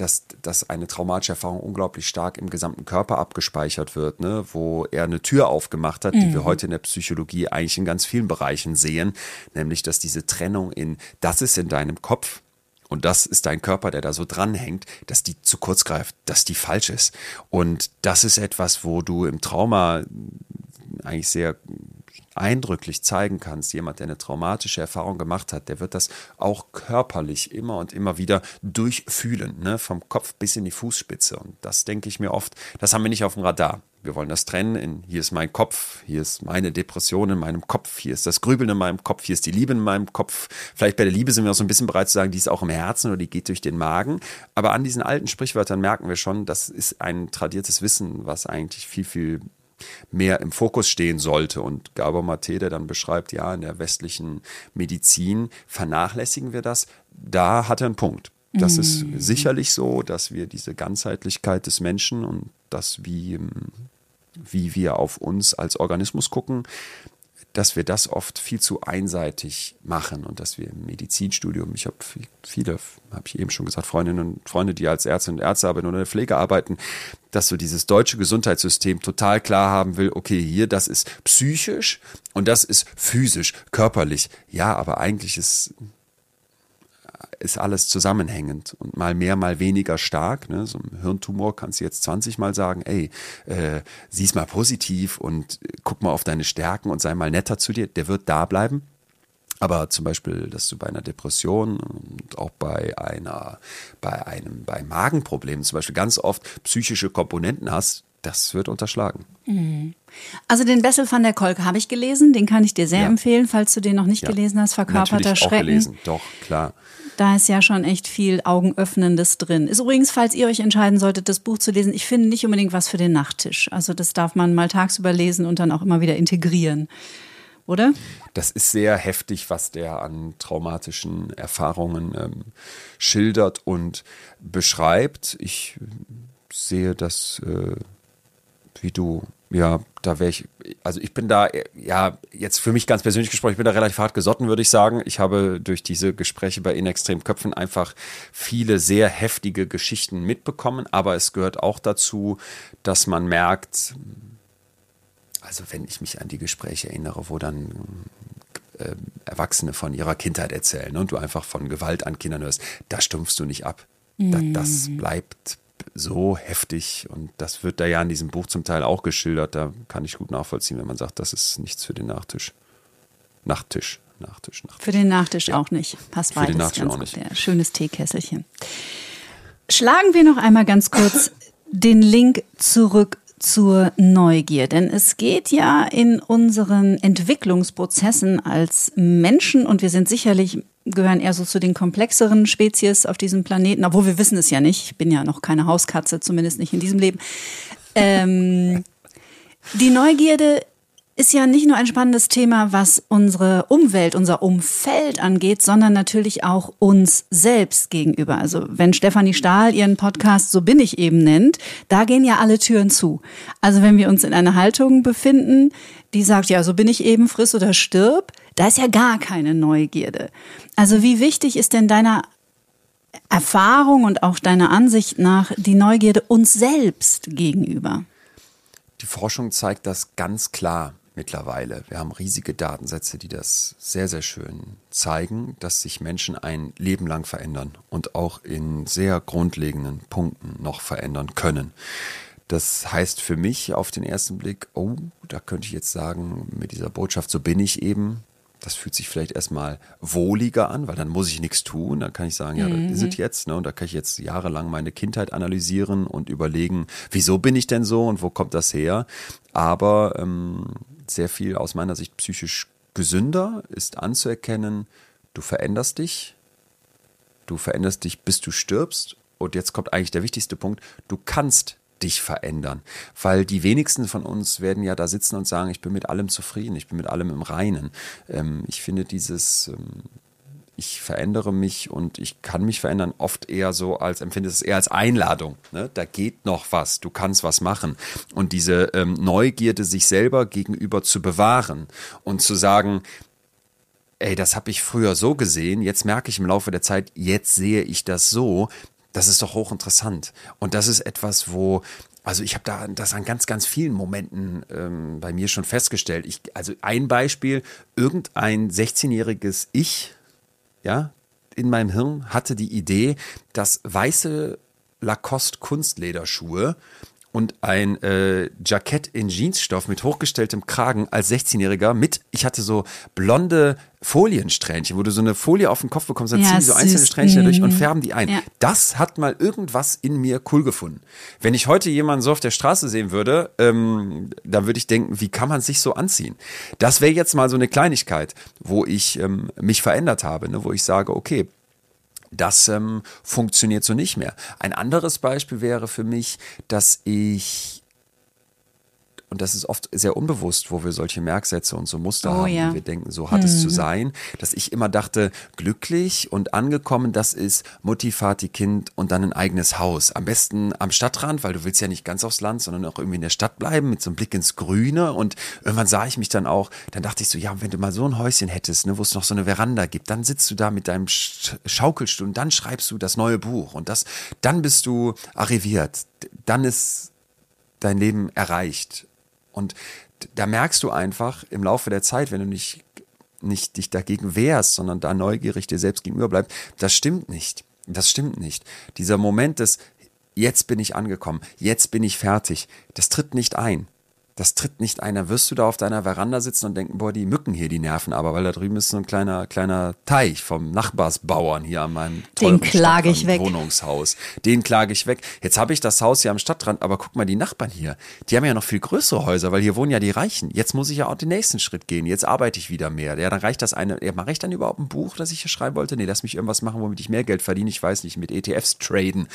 dass, dass eine traumatische Erfahrung unglaublich stark im gesamten Körper abgespeichert wird, ne? wo er eine Tür aufgemacht hat, mhm. die wir mhm. heute in der Psychologie eigentlich in ganz vielen Bereichen sehen, nämlich dass diese Trennung in das ist in deinem Kopf und das ist dein Körper, der da so dranhängt, dass die zu kurz greift, dass die falsch ist. Und das ist etwas, wo du im Trauma eigentlich sehr eindrücklich zeigen kannst, jemand, der eine traumatische Erfahrung gemacht hat, der wird das auch körperlich immer und immer wieder durchfühlen, ne? vom Kopf bis in die Fußspitze. Und das denke ich mir oft, das haben wir nicht auf dem Radar. Wir wollen das trennen in, hier ist mein Kopf, hier ist meine Depression in meinem Kopf, hier ist das Grübeln in meinem Kopf, hier ist die Liebe in meinem Kopf. Vielleicht bei der Liebe sind wir auch so ein bisschen bereit zu sagen, die ist auch im Herzen oder die geht durch den Magen. Aber an diesen alten Sprichwörtern merken wir schon, das ist ein tradiertes Wissen, was eigentlich viel, viel mehr im Fokus stehen sollte. Und Gabor Mate, der dann beschreibt, ja, in der westlichen Medizin vernachlässigen wir das, da hat er einen Punkt. Das mhm. ist sicherlich so, dass wir diese Ganzheitlichkeit des Menschen und das, wie, wie wir auf uns als Organismus gucken, dass wir das oft viel zu einseitig machen und dass wir im Medizinstudium, ich habe viele, habe ich eben schon gesagt, Freundinnen und Freunde, die als Ärzte und Ärzte arbeiten oder in der Pflege arbeiten, dass so dieses deutsche Gesundheitssystem total klar haben will, okay, hier, das ist psychisch und das ist physisch, körperlich. Ja, aber eigentlich ist ist alles zusammenhängend und mal mehr, mal weniger stark. Ne? So ein Hirntumor kannst du jetzt 20 Mal sagen, ey, äh, sieh's mal positiv und guck mal auf deine Stärken und sei mal netter zu dir. Der wird da bleiben. Aber zum Beispiel, dass du bei einer Depression und auch bei einer, bei einem, bei Magenproblemen zum Beispiel ganz oft psychische Komponenten hast, das wird unterschlagen. Mhm. Also den Bessel van der Kolk habe ich gelesen, den kann ich dir sehr ja. empfehlen, falls du den noch nicht ja. gelesen hast. Verkörperter Natürlich Schrecken. Auch gelesen, doch klar. Da ist ja schon echt viel Augenöffnendes drin. Ist übrigens, falls ihr euch entscheiden solltet, das Buch zu lesen, ich finde nicht unbedingt was für den Nachttisch. Also das darf man mal tagsüber lesen und dann auch immer wieder integrieren. Oder? Das ist sehr heftig, was der an traumatischen Erfahrungen ähm, schildert und beschreibt. Ich sehe das äh, wie du ja, da wäre ich, also ich bin da, ja, jetzt für mich ganz persönlich gesprochen, ich bin da relativ hart gesotten, würde ich sagen. Ich habe durch diese Gespräche bei Inextrem Köpfen einfach viele sehr heftige Geschichten mitbekommen, aber es gehört auch dazu, dass man merkt, also wenn ich mich an die Gespräche erinnere, wo dann äh, Erwachsene von ihrer Kindheit erzählen und du einfach von Gewalt an Kindern hörst, da stumpfst du nicht ab. Mhm. Das, das bleibt so heftig und das wird da ja in diesem Buch zum Teil auch geschildert. Da kann ich gut nachvollziehen, wenn man sagt, das ist nichts für den Nachtisch. Nachttisch. Nachtisch, Nachtisch. Für den Nachtisch ja. auch nicht. Passt beides. Für den Nachtisch auch nicht. Ja, schönes Teekesselchen. Schlagen wir noch einmal ganz kurz den Link zurück zur Neugier. Denn es geht ja in unseren Entwicklungsprozessen als Menschen und wir sind sicherlich gehören eher so zu den komplexeren Spezies auf diesem Planeten, obwohl wir wissen es ja nicht. Ich bin ja noch keine Hauskatze, zumindest nicht in diesem Leben. Ähm, die Neugierde ist ja nicht nur ein spannendes Thema, was unsere Umwelt, unser Umfeld angeht, sondern natürlich auch uns selbst gegenüber. Also wenn Stefanie Stahl ihren Podcast So bin ich eben nennt, da gehen ja alle Türen zu. Also wenn wir uns in einer Haltung befinden, die sagt, ja, so bin ich eben, friss oder stirb, da ist ja gar keine Neugierde. Also wie wichtig ist denn deiner Erfahrung und auch deiner Ansicht nach die Neugierde uns selbst gegenüber? Die Forschung zeigt das ganz klar mittlerweile. Wir haben riesige Datensätze, die das sehr, sehr schön zeigen, dass sich Menschen ein Leben lang verändern und auch in sehr grundlegenden Punkten noch verändern können. Das heißt für mich auf den ersten Blick, oh, da könnte ich jetzt sagen, mit dieser Botschaft, so bin ich eben, das fühlt sich vielleicht erstmal wohliger an, weil dann muss ich nichts tun. Dann kann ich sagen, ja, mhm. das ist es jetzt. Ne? Und da kann ich jetzt jahrelang meine Kindheit analysieren und überlegen, wieso bin ich denn so und wo kommt das her? Aber ähm, sehr viel aus meiner Sicht psychisch gesünder ist anzuerkennen, du veränderst dich, du veränderst dich, bis du stirbst. Und jetzt kommt eigentlich der wichtigste Punkt, du kannst dich verändern. Weil die wenigsten von uns werden ja da sitzen und sagen, ich bin mit allem zufrieden, ich bin mit allem im Reinen. Ähm, ich finde dieses, ähm, ich verändere mich und ich kann mich verändern, oft eher so als, empfinde es eher als Einladung. Ne? Da geht noch was, du kannst was machen. Und diese ähm, Neugierde, sich selber gegenüber zu bewahren und zu sagen, ey, das habe ich früher so gesehen, jetzt merke ich im Laufe der Zeit, jetzt sehe ich das so, das ist doch hochinteressant. Und das ist etwas, wo, also ich habe da das an ganz, ganz vielen Momenten ähm, bei mir schon festgestellt. Ich, also ein Beispiel, irgendein 16-jähriges Ich, ja, in meinem Hirn hatte die Idee, dass weiße Lacoste Kunstlederschuhe und ein äh, Jackett in Jeansstoff mit hochgestelltem Kragen als 16-Jähriger mit, ich hatte so blonde Foliensträhnchen, wo du so eine Folie auf den Kopf bekommst, dann ja, ziehen so einzelne Strähnchen durch und mhm. färben die ein. Ja. Das hat mal irgendwas in mir cool gefunden. Wenn ich heute jemanden so auf der Straße sehen würde, ähm, dann würde ich denken, wie kann man sich so anziehen? Das wäre jetzt mal so eine Kleinigkeit, wo ich ähm, mich verändert habe, ne, wo ich sage, okay, das ähm, funktioniert so nicht mehr. Ein anderes Beispiel wäre für mich, dass ich und das ist oft sehr unbewusst, wo wir solche Merksätze und so Muster oh, haben, ja. wir denken, so hat mhm. es zu mhm. sein, dass ich immer dachte, glücklich und angekommen, das ist Mutti, Vati, Kind und dann ein eigenes Haus. Am besten am Stadtrand, weil du willst ja nicht ganz aufs Land, sondern auch irgendwie in der Stadt bleiben mit so einem Blick ins Grüne. Und irgendwann sah ich mich dann auch, dann dachte ich so, ja, wenn du mal so ein Häuschen hättest, ne, wo es noch so eine Veranda gibt, dann sitzt du da mit deinem Schaukelstuhl und dann schreibst du das neue Buch und das, dann bist du arriviert. Dann ist dein Leben erreicht. Und da merkst du einfach im Laufe der Zeit, wenn du nicht, nicht dich dagegen wehrst, sondern da neugierig dir selbst gegenüber bleibst, das stimmt nicht. Das stimmt nicht. Dieser Moment des, jetzt bin ich angekommen, jetzt bin ich fertig, das tritt nicht ein das tritt nicht ein. Dann wirst du da auf deiner Veranda sitzen und denken, boah, die Mücken hier, die nerven aber, weil da drüben ist so ein kleiner, kleiner Teich vom Nachbarsbauern hier an meinem tollen Den klage ich weg. Wohnungshaus. Den klage ich weg. Jetzt habe ich das Haus hier am Stadtrand, aber guck mal, die Nachbarn hier, die haben ja noch viel größere Häuser, weil hier wohnen ja die Reichen. Jetzt muss ich ja auch den nächsten Schritt gehen. Jetzt arbeite ich wieder mehr. Ja, dann reicht das eine. Ja, mache ich dann überhaupt ein Buch, das ich hier schreiben wollte? Nee, lass mich irgendwas machen, womit ich mehr Geld verdiene. Ich weiß nicht, mit ETFs traden.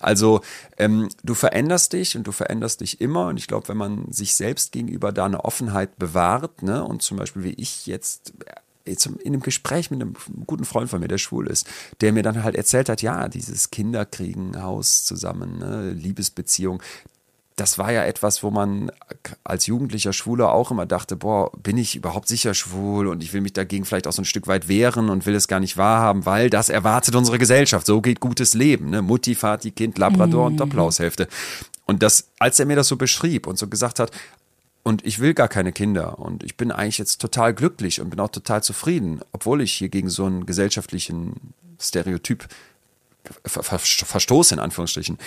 Also, ähm, du veränderst dich und du veränderst dich immer. Und ich glaube, wenn man sich selbst selbst gegenüber da eine Offenheit bewahrt, ne? Und zum Beispiel wie ich jetzt in einem Gespräch mit einem guten Freund von mir, der schwul ist, der mir dann halt erzählt hat, ja, dieses Kinderkriegen, Haus zusammen, ne, Liebesbeziehung, das war ja etwas, wo man als jugendlicher Schwuler auch immer dachte, boah, bin ich überhaupt sicher schwul und ich will mich dagegen vielleicht auch so ein Stück weit wehren und will es gar nicht wahrhaben, weil das erwartet unsere Gesellschaft. So geht gutes Leben, ne? Mutti, Vati, Kind, Labrador mhm. und Doppelhaushälfte. Und das, als er mir das so beschrieb und so gesagt hat, und ich will gar keine Kinder und ich bin eigentlich jetzt total glücklich und bin auch total zufrieden, obwohl ich hier gegen so einen gesellschaftlichen Stereotyp verstoße, in Anführungsstrichen.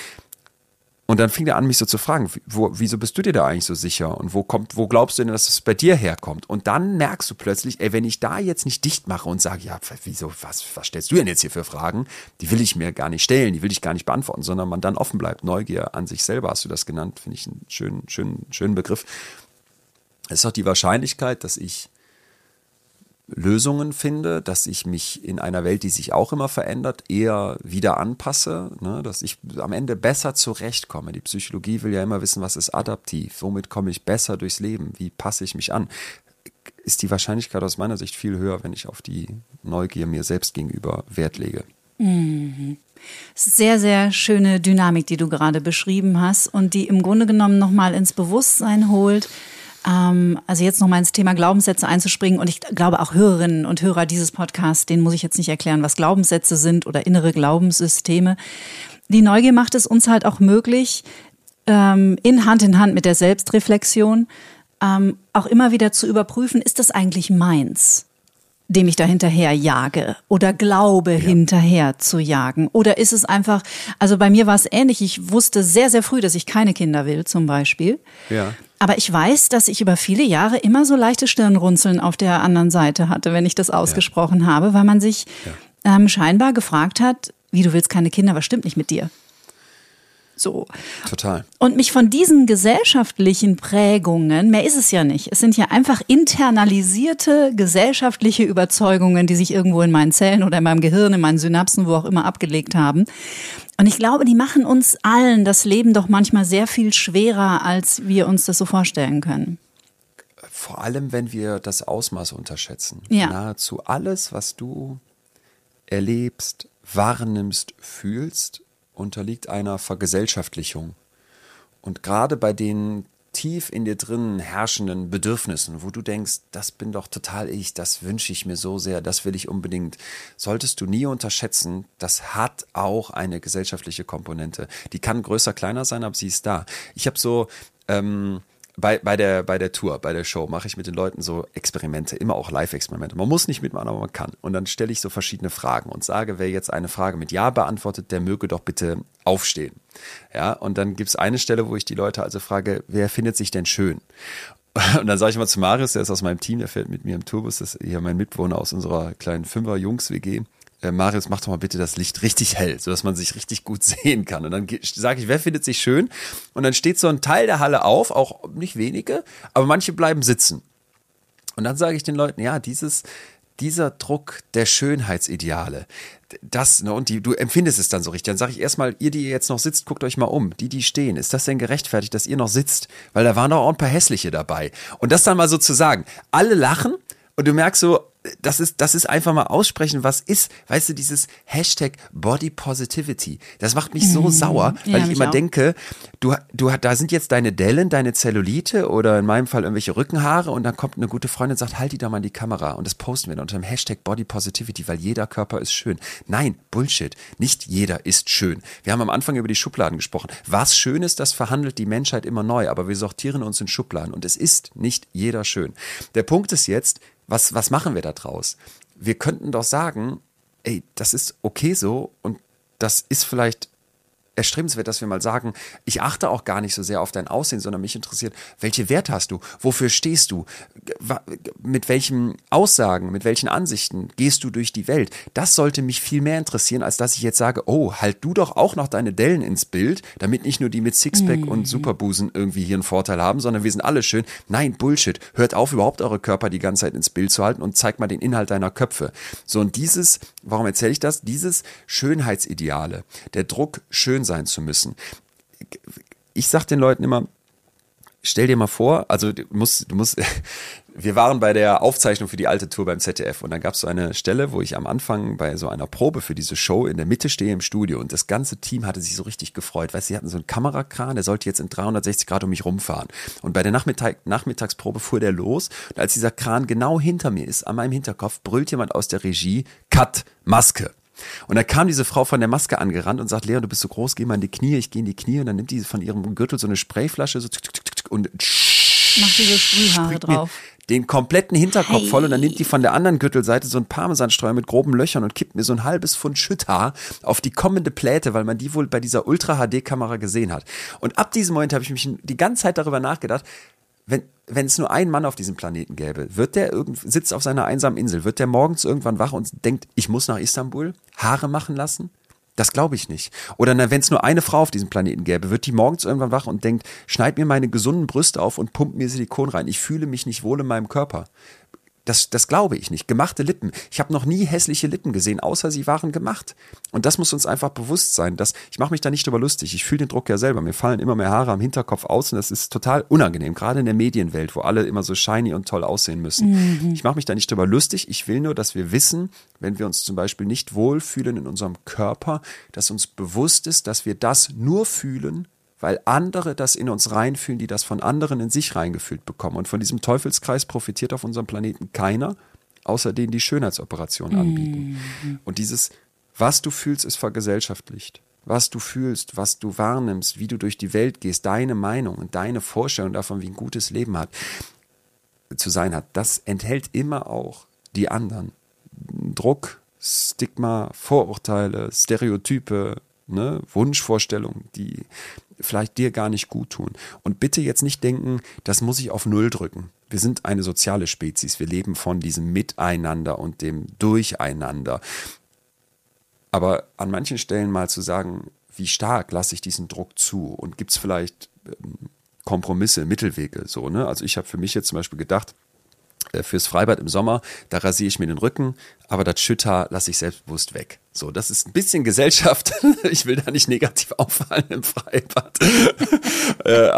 Und dann fing er an, mich so zu fragen, wo, wieso bist du dir da eigentlich so sicher? Und wo kommt, wo glaubst du denn, dass es bei dir herkommt? Und dann merkst du plötzlich, ey, wenn ich da jetzt nicht dicht mache und sage, ja, wieso, was, was stellst du denn jetzt hier für Fragen? Die will ich mir gar nicht stellen, die will ich gar nicht beantworten, sondern man dann offen bleibt. Neugier an sich selber hast du das genannt, finde ich einen schönen, schönen, schönen Begriff. Es ist auch die Wahrscheinlichkeit, dass ich Lösungen finde, dass ich mich in einer Welt, die sich auch immer verändert, eher wieder anpasse, ne? dass ich am Ende besser zurechtkomme. Die Psychologie will ja immer wissen, was ist adaptiv, womit komme ich besser durchs Leben, wie passe ich mich an. Ist die Wahrscheinlichkeit aus meiner Sicht viel höher, wenn ich auf die Neugier mir selbst gegenüber Wert lege. Mhm. Sehr, sehr schöne Dynamik, die du gerade beschrieben hast und die im Grunde genommen nochmal ins Bewusstsein holt, also jetzt nochmal ins Thema Glaubenssätze einzuspringen und ich glaube auch Hörerinnen und Hörer dieses Podcasts, denen muss ich jetzt nicht erklären, was Glaubenssätze sind oder innere Glaubenssysteme. Die Neugier macht es uns halt auch möglich, ähm, in Hand in Hand mit der Selbstreflexion ähm, auch immer wieder zu überprüfen, ist das eigentlich meins? Dem ich da hinterher jage oder glaube ja. hinterher zu jagen? Oder ist es einfach, also bei mir war es ähnlich, ich wusste sehr, sehr früh, dass ich keine Kinder will zum Beispiel. Ja. Aber ich weiß, dass ich über viele Jahre immer so leichte Stirnrunzeln auf der anderen Seite hatte, wenn ich das ausgesprochen ja. habe, weil man sich ähm, scheinbar gefragt hat, wie du willst keine Kinder, was stimmt nicht mit dir? So. Total. Und mich von diesen gesellschaftlichen Prägungen, mehr ist es ja nicht. Es sind ja einfach internalisierte gesellschaftliche Überzeugungen, die sich irgendwo in meinen Zellen oder in meinem Gehirn, in meinen Synapsen, wo auch immer abgelegt haben. Und ich glaube, die machen uns allen das Leben doch manchmal sehr viel schwerer, als wir uns das so vorstellen können. Vor allem, wenn wir das Ausmaß unterschätzen. Ja. Nahezu alles, was du erlebst, wahrnimmst, fühlst, unterliegt einer Vergesellschaftlichung. Und gerade bei den tief in dir drinnen herrschenden Bedürfnissen, wo du denkst, das bin doch total ich, das wünsche ich mir so sehr, das will ich unbedingt, solltest du nie unterschätzen, das hat auch eine gesellschaftliche Komponente. Die kann größer, kleiner sein, aber sie ist da. Ich habe so ähm, bei, bei, der, bei der Tour, bei der Show mache ich mit den Leuten so Experimente, immer auch Live-Experimente. Man muss nicht mitmachen, aber man kann. Und dann stelle ich so verschiedene Fragen und sage, wer jetzt eine Frage mit Ja beantwortet, der möge doch bitte aufstehen. Ja, und dann gibt es eine Stelle, wo ich die Leute also frage, wer findet sich denn schön? Und dann sage ich mal zu Marius, der ist aus meinem Team, der fährt mit mir im Tourbus, das ist hier mein Mitwohner aus unserer kleinen Fünfer-Jungs-WG äh, Marius, mach doch mal bitte das Licht richtig hell, sodass man sich richtig gut sehen kann. Und dann sage ich, wer findet sich schön? Und dann steht so ein Teil der Halle auf, auch nicht wenige, aber manche bleiben sitzen. Und dann sage ich den Leuten, ja, dieses, dieser Druck der Schönheitsideale, das, ne, und die, du empfindest es dann so richtig. Dann sage ich erstmal, ihr, die jetzt noch sitzt, guckt euch mal um. Die, die stehen, ist das denn gerechtfertigt, dass ihr noch sitzt? Weil da waren doch auch ein paar hässliche dabei. Und das dann mal so zu sagen, alle lachen und du merkst so, das ist, das ist einfach mal aussprechen, was ist, weißt du, dieses Hashtag Body Positivity. Das macht mich so mhm. sauer, weil ja, ich immer auch. denke, du, du, da sind jetzt deine Dellen, deine Zellulite oder in meinem Fall irgendwelche Rückenhaare und dann kommt eine gute Freundin und sagt, halt die da mal in die Kamera und das posten wir dann unter dem Hashtag Body Positivity, weil jeder Körper ist schön. Nein, Bullshit. Nicht jeder ist schön. Wir haben am Anfang über die Schubladen gesprochen. Was schön ist, das verhandelt die Menschheit immer neu, aber wir sortieren uns in Schubladen und es ist nicht jeder schön. Der Punkt ist jetzt, was, was machen wir da draus? Wir könnten doch sagen, ey, das ist okay so und das ist vielleicht erstrebenswert, dass wir mal sagen, ich achte auch gar nicht so sehr auf dein Aussehen, sondern mich interessiert, welche Werte hast du? Wofür stehst du? Mit welchen Aussagen, mit welchen Ansichten gehst du durch die Welt? Das sollte mich viel mehr interessieren, als dass ich jetzt sage, oh, halt du doch auch noch deine Dellen ins Bild, damit nicht nur die mit Sixpack mhm. und Superbusen irgendwie hier einen Vorteil haben, sondern wir sind alle schön. Nein, Bullshit. Hört auf, überhaupt eure Körper die ganze Zeit ins Bild zu halten und zeigt mal den Inhalt deiner Köpfe. So, und dieses, warum erzähle ich das? Dieses Schönheitsideale, der Druck, schön sein zu müssen. Ich sage den Leuten immer, stell dir mal vor, also du musst, du musst, wir waren bei der Aufzeichnung für die alte Tour beim ZDF und dann gab es so eine Stelle, wo ich am Anfang bei so einer Probe für diese Show in der Mitte stehe im Studio und das ganze Team hatte sich so richtig gefreut, weil sie hatten so einen Kamerakran, der sollte jetzt in 360 Grad um mich rumfahren. Und bei der Nachmittag Nachmittagsprobe fuhr der los und als dieser Kran genau hinter mir ist, an meinem Hinterkopf, brüllt jemand aus der Regie, Cut, Maske. Und da kam diese Frau von der Maske angerannt und sagt, Leon, du bist so groß, geh mal in die Knie, ich gehe in die Knie und dann nimmt die von ihrem Gürtel so eine Sprayflasche so und macht diese Sprühhaare drauf den kompletten Hinterkopf hey. voll und dann nimmt die von der anderen Gürtelseite so ein Parmesanstreuer mit groben Löchern und kippt mir so ein halbes Pfund Schütthaar auf die kommende Pläte, weil man die wohl bei dieser Ultra-HD-Kamera gesehen hat. Und ab diesem Moment habe ich mich die ganze Zeit darüber nachgedacht, wenn, wenn es nur einen Mann auf diesem Planeten gäbe, wird der irgend, sitzt auf seiner einsamen Insel, wird der morgens irgendwann wach und denkt, ich muss nach Istanbul, Haare machen lassen? Das glaube ich nicht. Oder wenn es nur eine Frau auf diesem Planeten gäbe, wird die morgens irgendwann wach und denkt, schneid mir meine gesunden Brüste auf und pumpt mir Silikon rein. Ich fühle mich nicht wohl in meinem Körper. Das, das glaube ich nicht. Gemachte Lippen. Ich habe noch nie hässliche Lippen gesehen, außer sie waren gemacht. Und das muss uns einfach bewusst sein. Dass, ich mache mich da nicht drüber lustig. Ich fühle den Druck ja selber. Mir fallen immer mehr Haare am Hinterkopf aus und das ist total unangenehm. Gerade in der Medienwelt, wo alle immer so shiny und toll aussehen müssen. Mhm. Ich mache mich da nicht drüber lustig. Ich will nur, dass wir wissen, wenn wir uns zum Beispiel nicht wohlfühlen in unserem Körper, dass uns bewusst ist, dass wir das nur fühlen, weil andere das in uns reinfühlen, die das von anderen in sich reingefühlt bekommen. Und von diesem Teufelskreis profitiert auf unserem Planeten keiner, außer denen die Schönheitsoperationen anbieten. Mhm. Und dieses, was du fühlst, ist vergesellschaftlicht. Was du fühlst, was du wahrnimmst, wie du durch die Welt gehst, deine Meinung und deine Vorstellung davon, wie ein gutes Leben hat, zu sein hat, das enthält immer auch die anderen. Druck, Stigma, Vorurteile, Stereotype, ne, Wunschvorstellungen, die vielleicht dir gar nicht gut tun. Und bitte jetzt nicht denken, das muss ich auf Null drücken. Wir sind eine soziale Spezies. Wir leben von diesem Miteinander und dem Durcheinander. Aber an manchen Stellen mal zu sagen, wie stark lasse ich diesen Druck zu und gibt es vielleicht ähm, Kompromisse, Mittelwege so, ne? Also ich habe für mich jetzt zum Beispiel gedacht, fürs Freibad im Sommer, da rasiere ich mir den Rücken, aber das Schütter lasse ich selbstbewusst weg. So, das ist ein bisschen Gesellschaft. Ich will da nicht negativ auffallen im Freibad. Äh,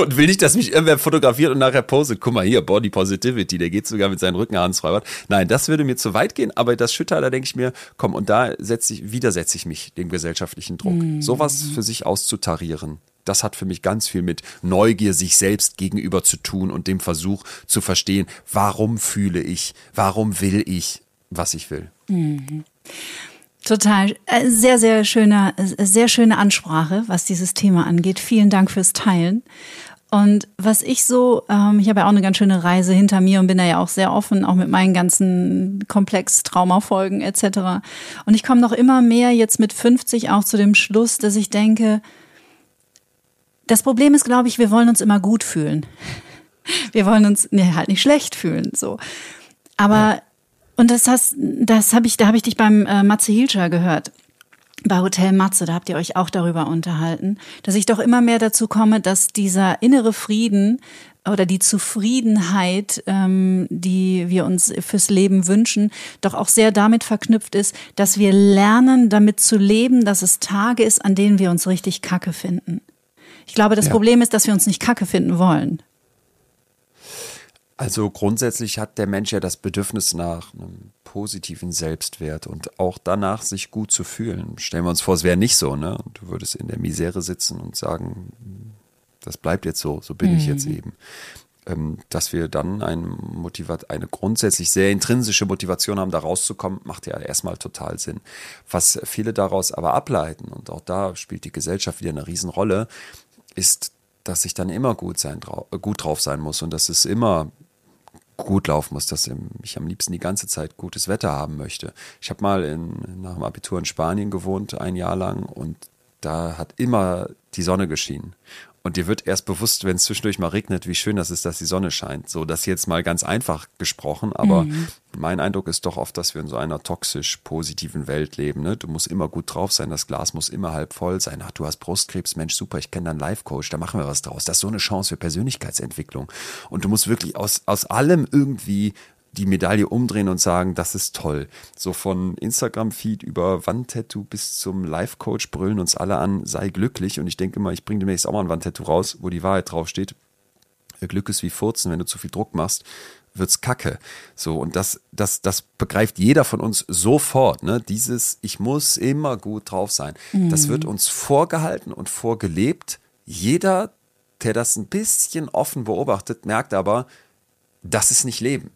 und will nicht, dass mich irgendwer fotografiert und nachher postet. Guck mal hier, Body Positivity, der geht sogar mit seinen Rückenhaaren ins Freibad. Nein, das würde mir zu weit gehen, aber das Schütter, da denke ich mir, komm, und da setze ich, widersetze ich mich dem gesellschaftlichen Druck. Mhm. Sowas für sich auszutarieren das hat für mich ganz viel mit Neugier sich selbst gegenüber zu tun und dem Versuch zu verstehen, warum fühle ich, warum will ich, was ich will. Mhm. Total. Äh, sehr, sehr schöne, sehr schöne Ansprache, was dieses Thema angeht. Vielen Dank fürs Teilen. Und was ich so, ähm, ich habe ja auch eine ganz schöne Reise hinter mir und bin da ja auch sehr offen, auch mit meinen ganzen komplex Traumafolgen etc. Und ich komme noch immer mehr jetzt mit 50 auch zu dem Schluss, dass ich denke, das Problem ist, glaube ich, wir wollen uns immer gut fühlen. Wir wollen uns nee, halt nicht schlecht fühlen, so. Aber ja. und das hast, das habe ich, da habe ich dich beim äh, Matze Hilscher gehört bei Hotel Matze, da habt ihr euch auch darüber unterhalten, dass ich doch immer mehr dazu komme, dass dieser innere Frieden oder die Zufriedenheit, ähm, die wir uns fürs Leben wünschen, doch auch sehr damit verknüpft ist, dass wir lernen, damit zu leben, dass es Tage ist, an denen wir uns richtig Kacke finden. Ich glaube, das ja. Problem ist, dass wir uns nicht kacke finden wollen. Also grundsätzlich hat der Mensch ja das Bedürfnis nach einem positiven Selbstwert und auch danach, sich gut zu fühlen. Stellen wir uns vor, es wäre nicht so, ne? Du würdest in der Misere sitzen und sagen, das bleibt jetzt so, so bin mhm. ich jetzt mhm. eben. Ähm, dass wir dann ein eine grundsätzlich sehr intrinsische Motivation haben, da rauszukommen, macht ja erstmal total Sinn. Was viele daraus aber ableiten, und auch da spielt die Gesellschaft wieder eine Riesenrolle, ist, dass ich dann immer gut, sein, gut drauf sein muss und dass es immer gut laufen muss, dass ich am liebsten die ganze Zeit gutes Wetter haben möchte. Ich habe mal in, nach dem Abitur in Spanien gewohnt, ein Jahr lang, und da hat immer die Sonne geschienen. Und dir wird erst bewusst, wenn es zwischendurch mal regnet, wie schön das ist, dass die Sonne scheint. So, das jetzt mal ganz einfach gesprochen, aber mhm. mein Eindruck ist doch oft, dass wir in so einer toxisch positiven Welt leben. Ne? Du musst immer gut drauf sein, das Glas muss immer halb voll sein. Ach, du hast Brustkrebs, Mensch, super, ich kenne deinen Life-Coach, da machen wir was draus. Das ist so eine Chance für Persönlichkeitsentwicklung. Und du musst wirklich aus, aus allem irgendwie die Medaille umdrehen und sagen, das ist toll. So von Instagram-Feed über Wandtattoo bis zum Life-Coach brüllen uns alle an, sei glücklich. Und ich denke mal, ich bringe demnächst auch mal ein Wandtattoo raus, wo die Wahrheit draufsteht. Glück ist wie Furzen, wenn du zu viel Druck machst, wird's kacke. So, und das, das, das begreift jeder von uns sofort, ne? Dieses, ich muss immer gut drauf sein. Mhm. Das wird uns vorgehalten und vorgelebt. Jeder, der das ein bisschen offen beobachtet, merkt aber, das ist nicht Leben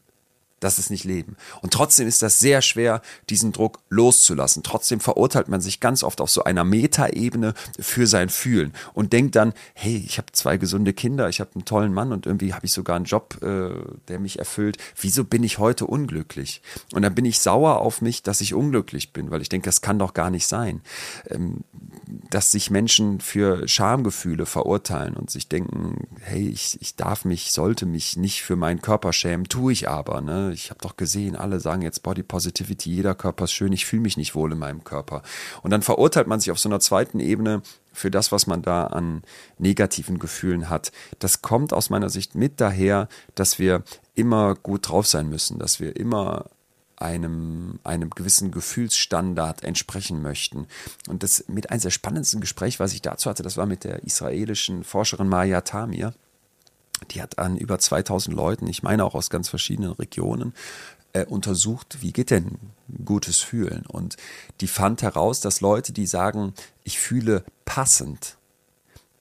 das ist nicht Leben. Und trotzdem ist das sehr schwer, diesen Druck loszulassen. Trotzdem verurteilt man sich ganz oft auf so einer Metaebene für sein Fühlen und denkt dann, hey, ich habe zwei gesunde Kinder, ich habe einen tollen Mann und irgendwie habe ich sogar einen Job, äh, der mich erfüllt. Wieso bin ich heute unglücklich? Und dann bin ich sauer auf mich, dass ich unglücklich bin, weil ich denke, das kann doch gar nicht sein. Ähm, dass sich Menschen für Schamgefühle verurteilen und sich denken, hey, ich, ich darf mich, sollte mich nicht für meinen Körper schämen, tue ich aber. Ne? Ich habe doch gesehen, alle sagen jetzt Body Positivity, jeder Körper ist schön, ich fühle mich nicht wohl in meinem Körper. Und dann verurteilt man sich auf so einer zweiten Ebene für das, was man da an negativen Gefühlen hat. Das kommt aus meiner Sicht mit daher, dass wir immer gut drauf sein müssen, dass wir immer einem, einem gewissen Gefühlsstandard entsprechen möchten. Und das mit eines der spannendsten Gespräche, was ich dazu hatte, das war mit der israelischen Forscherin Maya Tamir. Die hat an über 2000 Leuten, ich meine auch aus ganz verschiedenen Regionen, äh, untersucht, wie geht denn gutes Fühlen? Und die fand heraus, dass Leute, die sagen, ich fühle passend,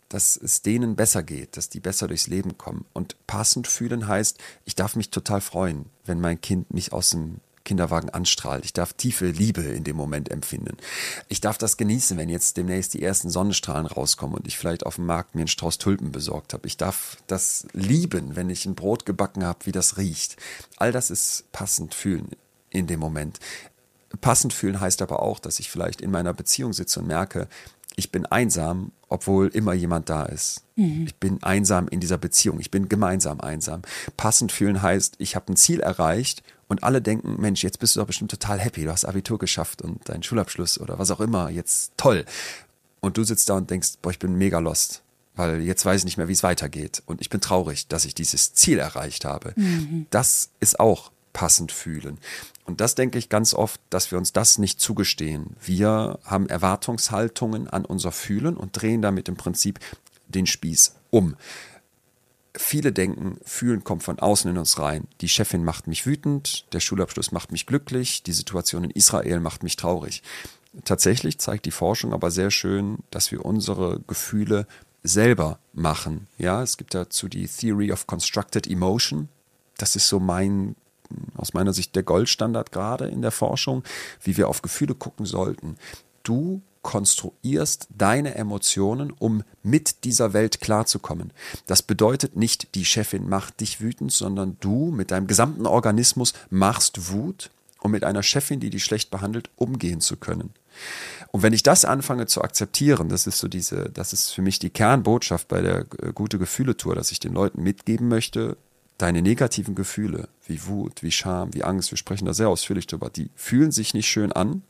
dass es denen besser geht, dass die besser durchs Leben kommen. Und passend fühlen heißt, ich darf mich total freuen, wenn mein Kind mich aus dem Kinderwagen anstrahlt. Ich darf tiefe Liebe in dem Moment empfinden. Ich darf das genießen, wenn jetzt demnächst die ersten Sonnenstrahlen rauskommen und ich vielleicht auf dem Markt mir einen Strauß Tulpen besorgt habe. Ich darf das lieben, wenn ich ein Brot gebacken habe, wie das riecht. All das ist passend fühlen in dem Moment. Passend fühlen heißt aber auch, dass ich vielleicht in meiner Beziehung sitze und merke, ich bin einsam, obwohl immer jemand da ist. Mhm. Ich bin einsam in dieser Beziehung. Ich bin gemeinsam einsam. Passend fühlen heißt, ich habe ein Ziel erreicht und alle denken, Mensch, jetzt bist du doch bestimmt total happy, du hast Abitur geschafft und deinen Schulabschluss oder was auch immer, jetzt toll. Und du sitzt da und denkst, boah, ich bin mega lost, weil jetzt weiß ich nicht mehr, wie es weitergeht und ich bin traurig, dass ich dieses Ziel erreicht habe. Mhm. Das ist auch passend fühlen. Und das denke ich ganz oft, dass wir uns das nicht zugestehen. Wir haben Erwartungshaltungen an unser Fühlen und drehen damit im Prinzip den Spieß um. Viele denken, fühlen kommt von außen in uns rein. Die Chefin macht mich wütend, der Schulabschluss macht mich glücklich, die Situation in Israel macht mich traurig. Tatsächlich zeigt die Forschung aber sehr schön, dass wir unsere Gefühle selber machen. Ja, es gibt dazu die Theory of Constructed Emotion. Das ist so mein, aus meiner Sicht der Goldstandard gerade in der Forschung, wie wir auf Gefühle gucken sollten. Du konstruierst deine Emotionen, um mit dieser Welt klarzukommen. Das bedeutet nicht, die Chefin macht dich wütend, sondern du mit deinem gesamten Organismus machst Wut, um mit einer Chefin, die dich schlecht behandelt, umgehen zu können. Und wenn ich das anfange zu akzeptieren, das ist so diese, das ist für mich die Kernbotschaft bei der äh, gute Gefühle Tour, dass ich den Leuten mitgeben möchte, deine negativen Gefühle, wie Wut, wie Scham, wie Angst, wir sprechen da sehr ausführlich drüber, die fühlen sich nicht schön an,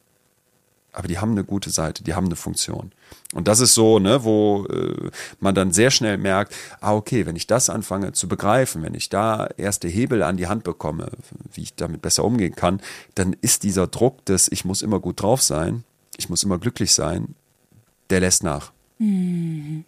aber die haben eine gute Seite, die haben eine Funktion. Und das ist so, ne, wo äh, man dann sehr schnell merkt, ah, okay, wenn ich das anfange zu begreifen, wenn ich da erste Hebel an die Hand bekomme, wie ich damit besser umgehen kann, dann ist dieser Druck des, ich muss immer gut drauf sein, ich muss immer glücklich sein, der lässt nach. Mhm.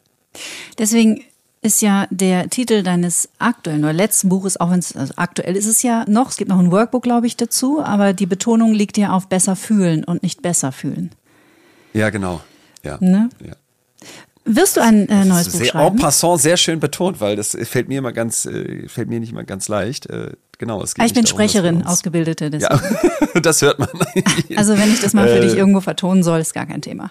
Deswegen ist ja der Titel deines aktuellen oder letzten Buches, auch wenn es also aktuell ist es ja noch, es gibt noch ein Workbook, glaube ich, dazu, aber die Betonung liegt ja auf besser fühlen und nicht besser fühlen. Ja, genau. Ja. Ne? ja. Wirst du ein äh, neues Buch sehr, schreiben? En passant sehr schön betont, weil das fällt mir immer ganz, äh, fällt mir nicht mal ganz leicht. Äh, genau, es geht ah, ich bin darum, Sprecherin, ausgebildete. Ja, das hört man. also wenn ich das mal für dich äh. irgendwo vertonen soll, ist gar kein Thema.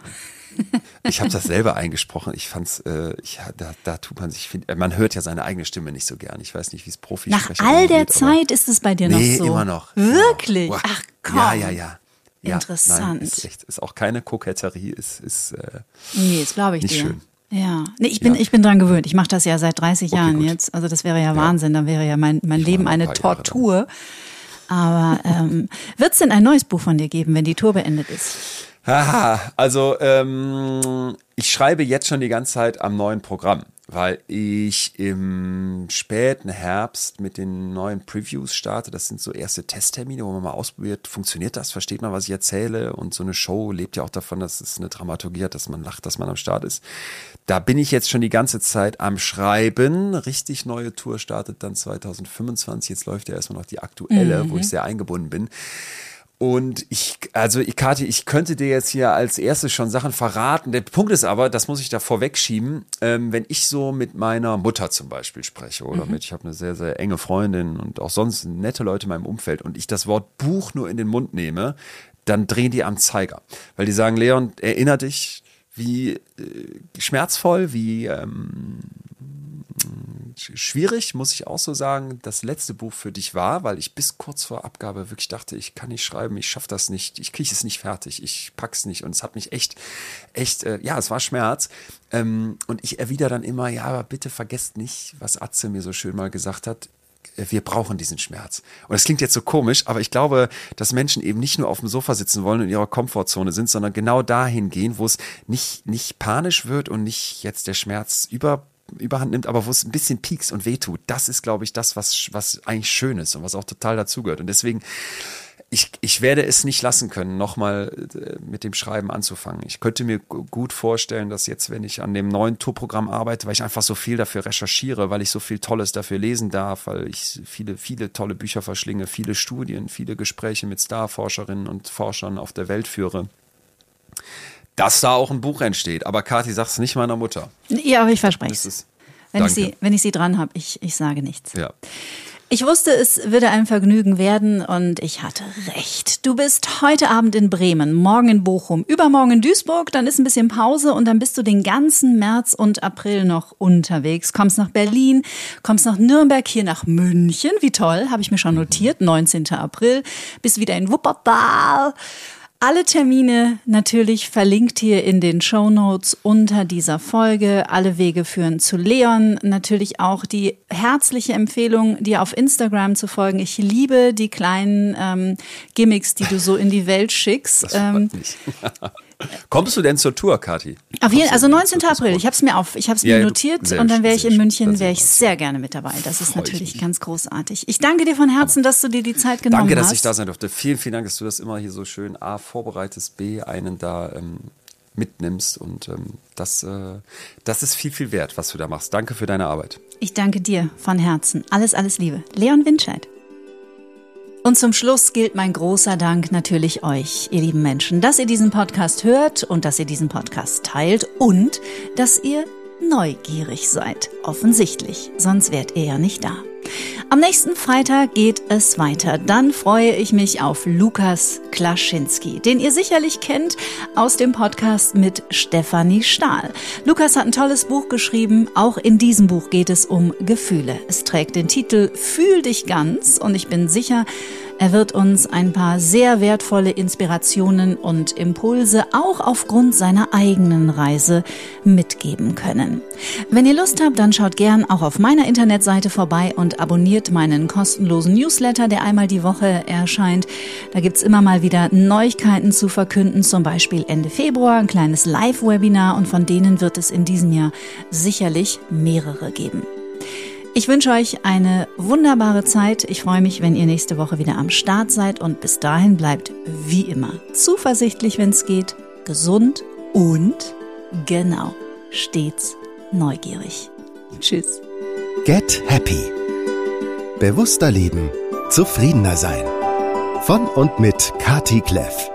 Ich habe das selber eingesprochen. Ich fand's, äh, ich, da, da tut man sich, find, man hört ja seine eigene Stimme nicht so gern. Ich weiß nicht, wie es Profi Nach all der geht, Zeit ist es bei dir nee, noch so. immer noch. Wirklich? Wow. Ach komm. Ja, ja, ja. ja Interessant. Nein, ist, echt, ist auch keine Koketterie, ist, ist äh, nee, das glaube ich nicht dir. schön. Ja, nee, ich bin, ja. ich bin dran gewöhnt. Ich mache das ja seit 30 okay, Jahren gut. jetzt. Also das wäre ja, ja, Wahnsinn. Dann wäre ja mein, mein Leben eine Tortur. Aber ähm, wird es denn ein neues Buch von dir geben, wenn die Tour beendet ist? Haha, also ähm, ich schreibe jetzt schon die ganze Zeit am neuen Programm, weil ich im späten Herbst mit den neuen Previews starte. Das sind so erste Testtermine, wo man mal ausprobiert, funktioniert das, versteht man, was ich erzähle. Und so eine Show lebt ja auch davon, dass es eine Dramaturgie hat, dass man lacht, dass man am Start ist. Da bin ich jetzt schon die ganze Zeit am Schreiben. Richtig neue Tour startet dann 2025. Jetzt läuft ja erstmal noch die aktuelle, mhm. wo ich sehr eingebunden bin. Und ich, also Kati, ich könnte dir jetzt hier als erstes schon Sachen verraten. Der Punkt ist aber, das muss ich da vorwegschieben, ähm, wenn ich so mit meiner Mutter zum Beispiel spreche oder mhm. mit, ich habe eine sehr, sehr enge Freundin und auch sonst nette Leute in meinem Umfeld und ich das Wort Buch nur in den Mund nehme, dann drehen die am Zeiger. Weil die sagen, Leon, erinner dich, wie äh, schmerzvoll, wie ähm, schwierig, muss ich auch so sagen, das letzte Buch für dich war, weil ich bis kurz vor Abgabe wirklich dachte, ich kann nicht schreiben, ich schaffe das nicht, ich kriege es nicht fertig, ich pack's nicht und es hat mich echt, echt, äh, ja, es war Schmerz. Ähm, und ich erwidere dann immer, ja, aber bitte vergesst nicht, was Atze mir so schön mal gesagt hat, äh, wir brauchen diesen Schmerz. Und das klingt jetzt so komisch, aber ich glaube, dass Menschen eben nicht nur auf dem Sofa sitzen wollen und in ihrer Komfortzone sind, sondern genau dahin gehen, wo es nicht, nicht panisch wird und nicht jetzt der Schmerz über überhand nimmt, aber wo es ein bisschen piekst und wehtut. Das ist, glaube ich, das, was, was eigentlich schön ist und was auch total dazugehört. Und deswegen, ich, ich werde es nicht lassen können, nochmal äh, mit dem Schreiben anzufangen. Ich könnte mir gut vorstellen, dass jetzt, wenn ich an dem neuen Tourprogramm arbeite, weil ich einfach so viel dafür recherchiere, weil ich so viel Tolles dafür lesen darf, weil ich viele, viele tolle Bücher verschlinge, viele Studien, viele Gespräche mit Starforscherinnen und Forschern auf der Welt führe, dass da auch ein Buch entsteht. Aber Kathi sagt es nicht meiner Mutter. Ja, aber ich verspreche es. Wenn ich, sie, wenn ich sie dran habe, ich, ich sage nichts. Ja. Ich wusste, es würde ein Vergnügen werden und ich hatte recht. Du bist heute Abend in Bremen, morgen in Bochum, übermorgen in Duisburg, dann ist ein bisschen Pause und dann bist du den ganzen März und April noch unterwegs. Kommst nach Berlin, kommst nach Nürnberg, hier nach München. Wie toll, habe ich mir schon notiert, 19. April. Bist wieder in Wuppertal alle Termine natürlich verlinkt hier in den Show Notes unter dieser Folge. Alle Wege führen zu Leon. Natürlich auch die herzliche Empfehlung, dir auf Instagram zu folgen. Ich liebe die kleinen ähm, Gimmicks, die du so in die Welt schickst. Das ähm. Kommst du denn zur Tour, Kathi? Auf jeden, also 19. April. Ich habe es mir auf, ich habe es mir ja, notiert und dann wäre ich in München, wäre ich sehr gerne mit dabei. Das ist natürlich ganz großartig. Ich danke dir von Herzen, dass du dir die Zeit genommen danke, hast. Danke, dass ich da sein durfte. Vielen, vielen Dank, dass du das immer hier so schön A vorbereitest, B einen da ähm, mitnimmst und ähm, das, äh, das ist viel, viel wert, was du da machst. Danke für deine Arbeit. Ich danke dir von Herzen. Alles, alles Liebe. Leon Winscheid. Und zum Schluss gilt mein großer Dank natürlich euch, ihr lieben Menschen, dass ihr diesen Podcast hört und dass ihr diesen Podcast teilt und dass ihr neugierig seid. Offensichtlich, sonst wärt ihr ja nicht da. Am nächsten Freitag geht es weiter. Dann freue ich mich auf Lukas Klaschinski, den ihr sicherlich kennt aus dem Podcast mit Stefanie Stahl. Lukas hat ein tolles Buch geschrieben. Auch in diesem Buch geht es um Gefühle. Es trägt den Titel Fühl dich ganz und ich bin sicher, er wird uns ein paar sehr wertvolle Inspirationen und Impulse auch aufgrund seiner eigenen Reise mitgeben können. Wenn ihr Lust habt, dann schaut gern auch auf meiner Internetseite vorbei und abonniert meinen kostenlosen Newsletter, der einmal die Woche erscheint. Da gibt's immer mal wieder Neuigkeiten zu verkünden, zum Beispiel Ende Februar ein kleines Live-Webinar und von denen wird es in diesem Jahr sicherlich mehrere geben. Ich wünsche euch eine wunderbare Zeit. Ich freue mich, wenn ihr nächste Woche wieder am Start seid und bis dahin bleibt wie immer zuversichtlich, wenn es geht, gesund und genau stets neugierig. Tschüss. Get Happy. Bewusster leben, zufriedener sein. Von und mit Kati Kleff.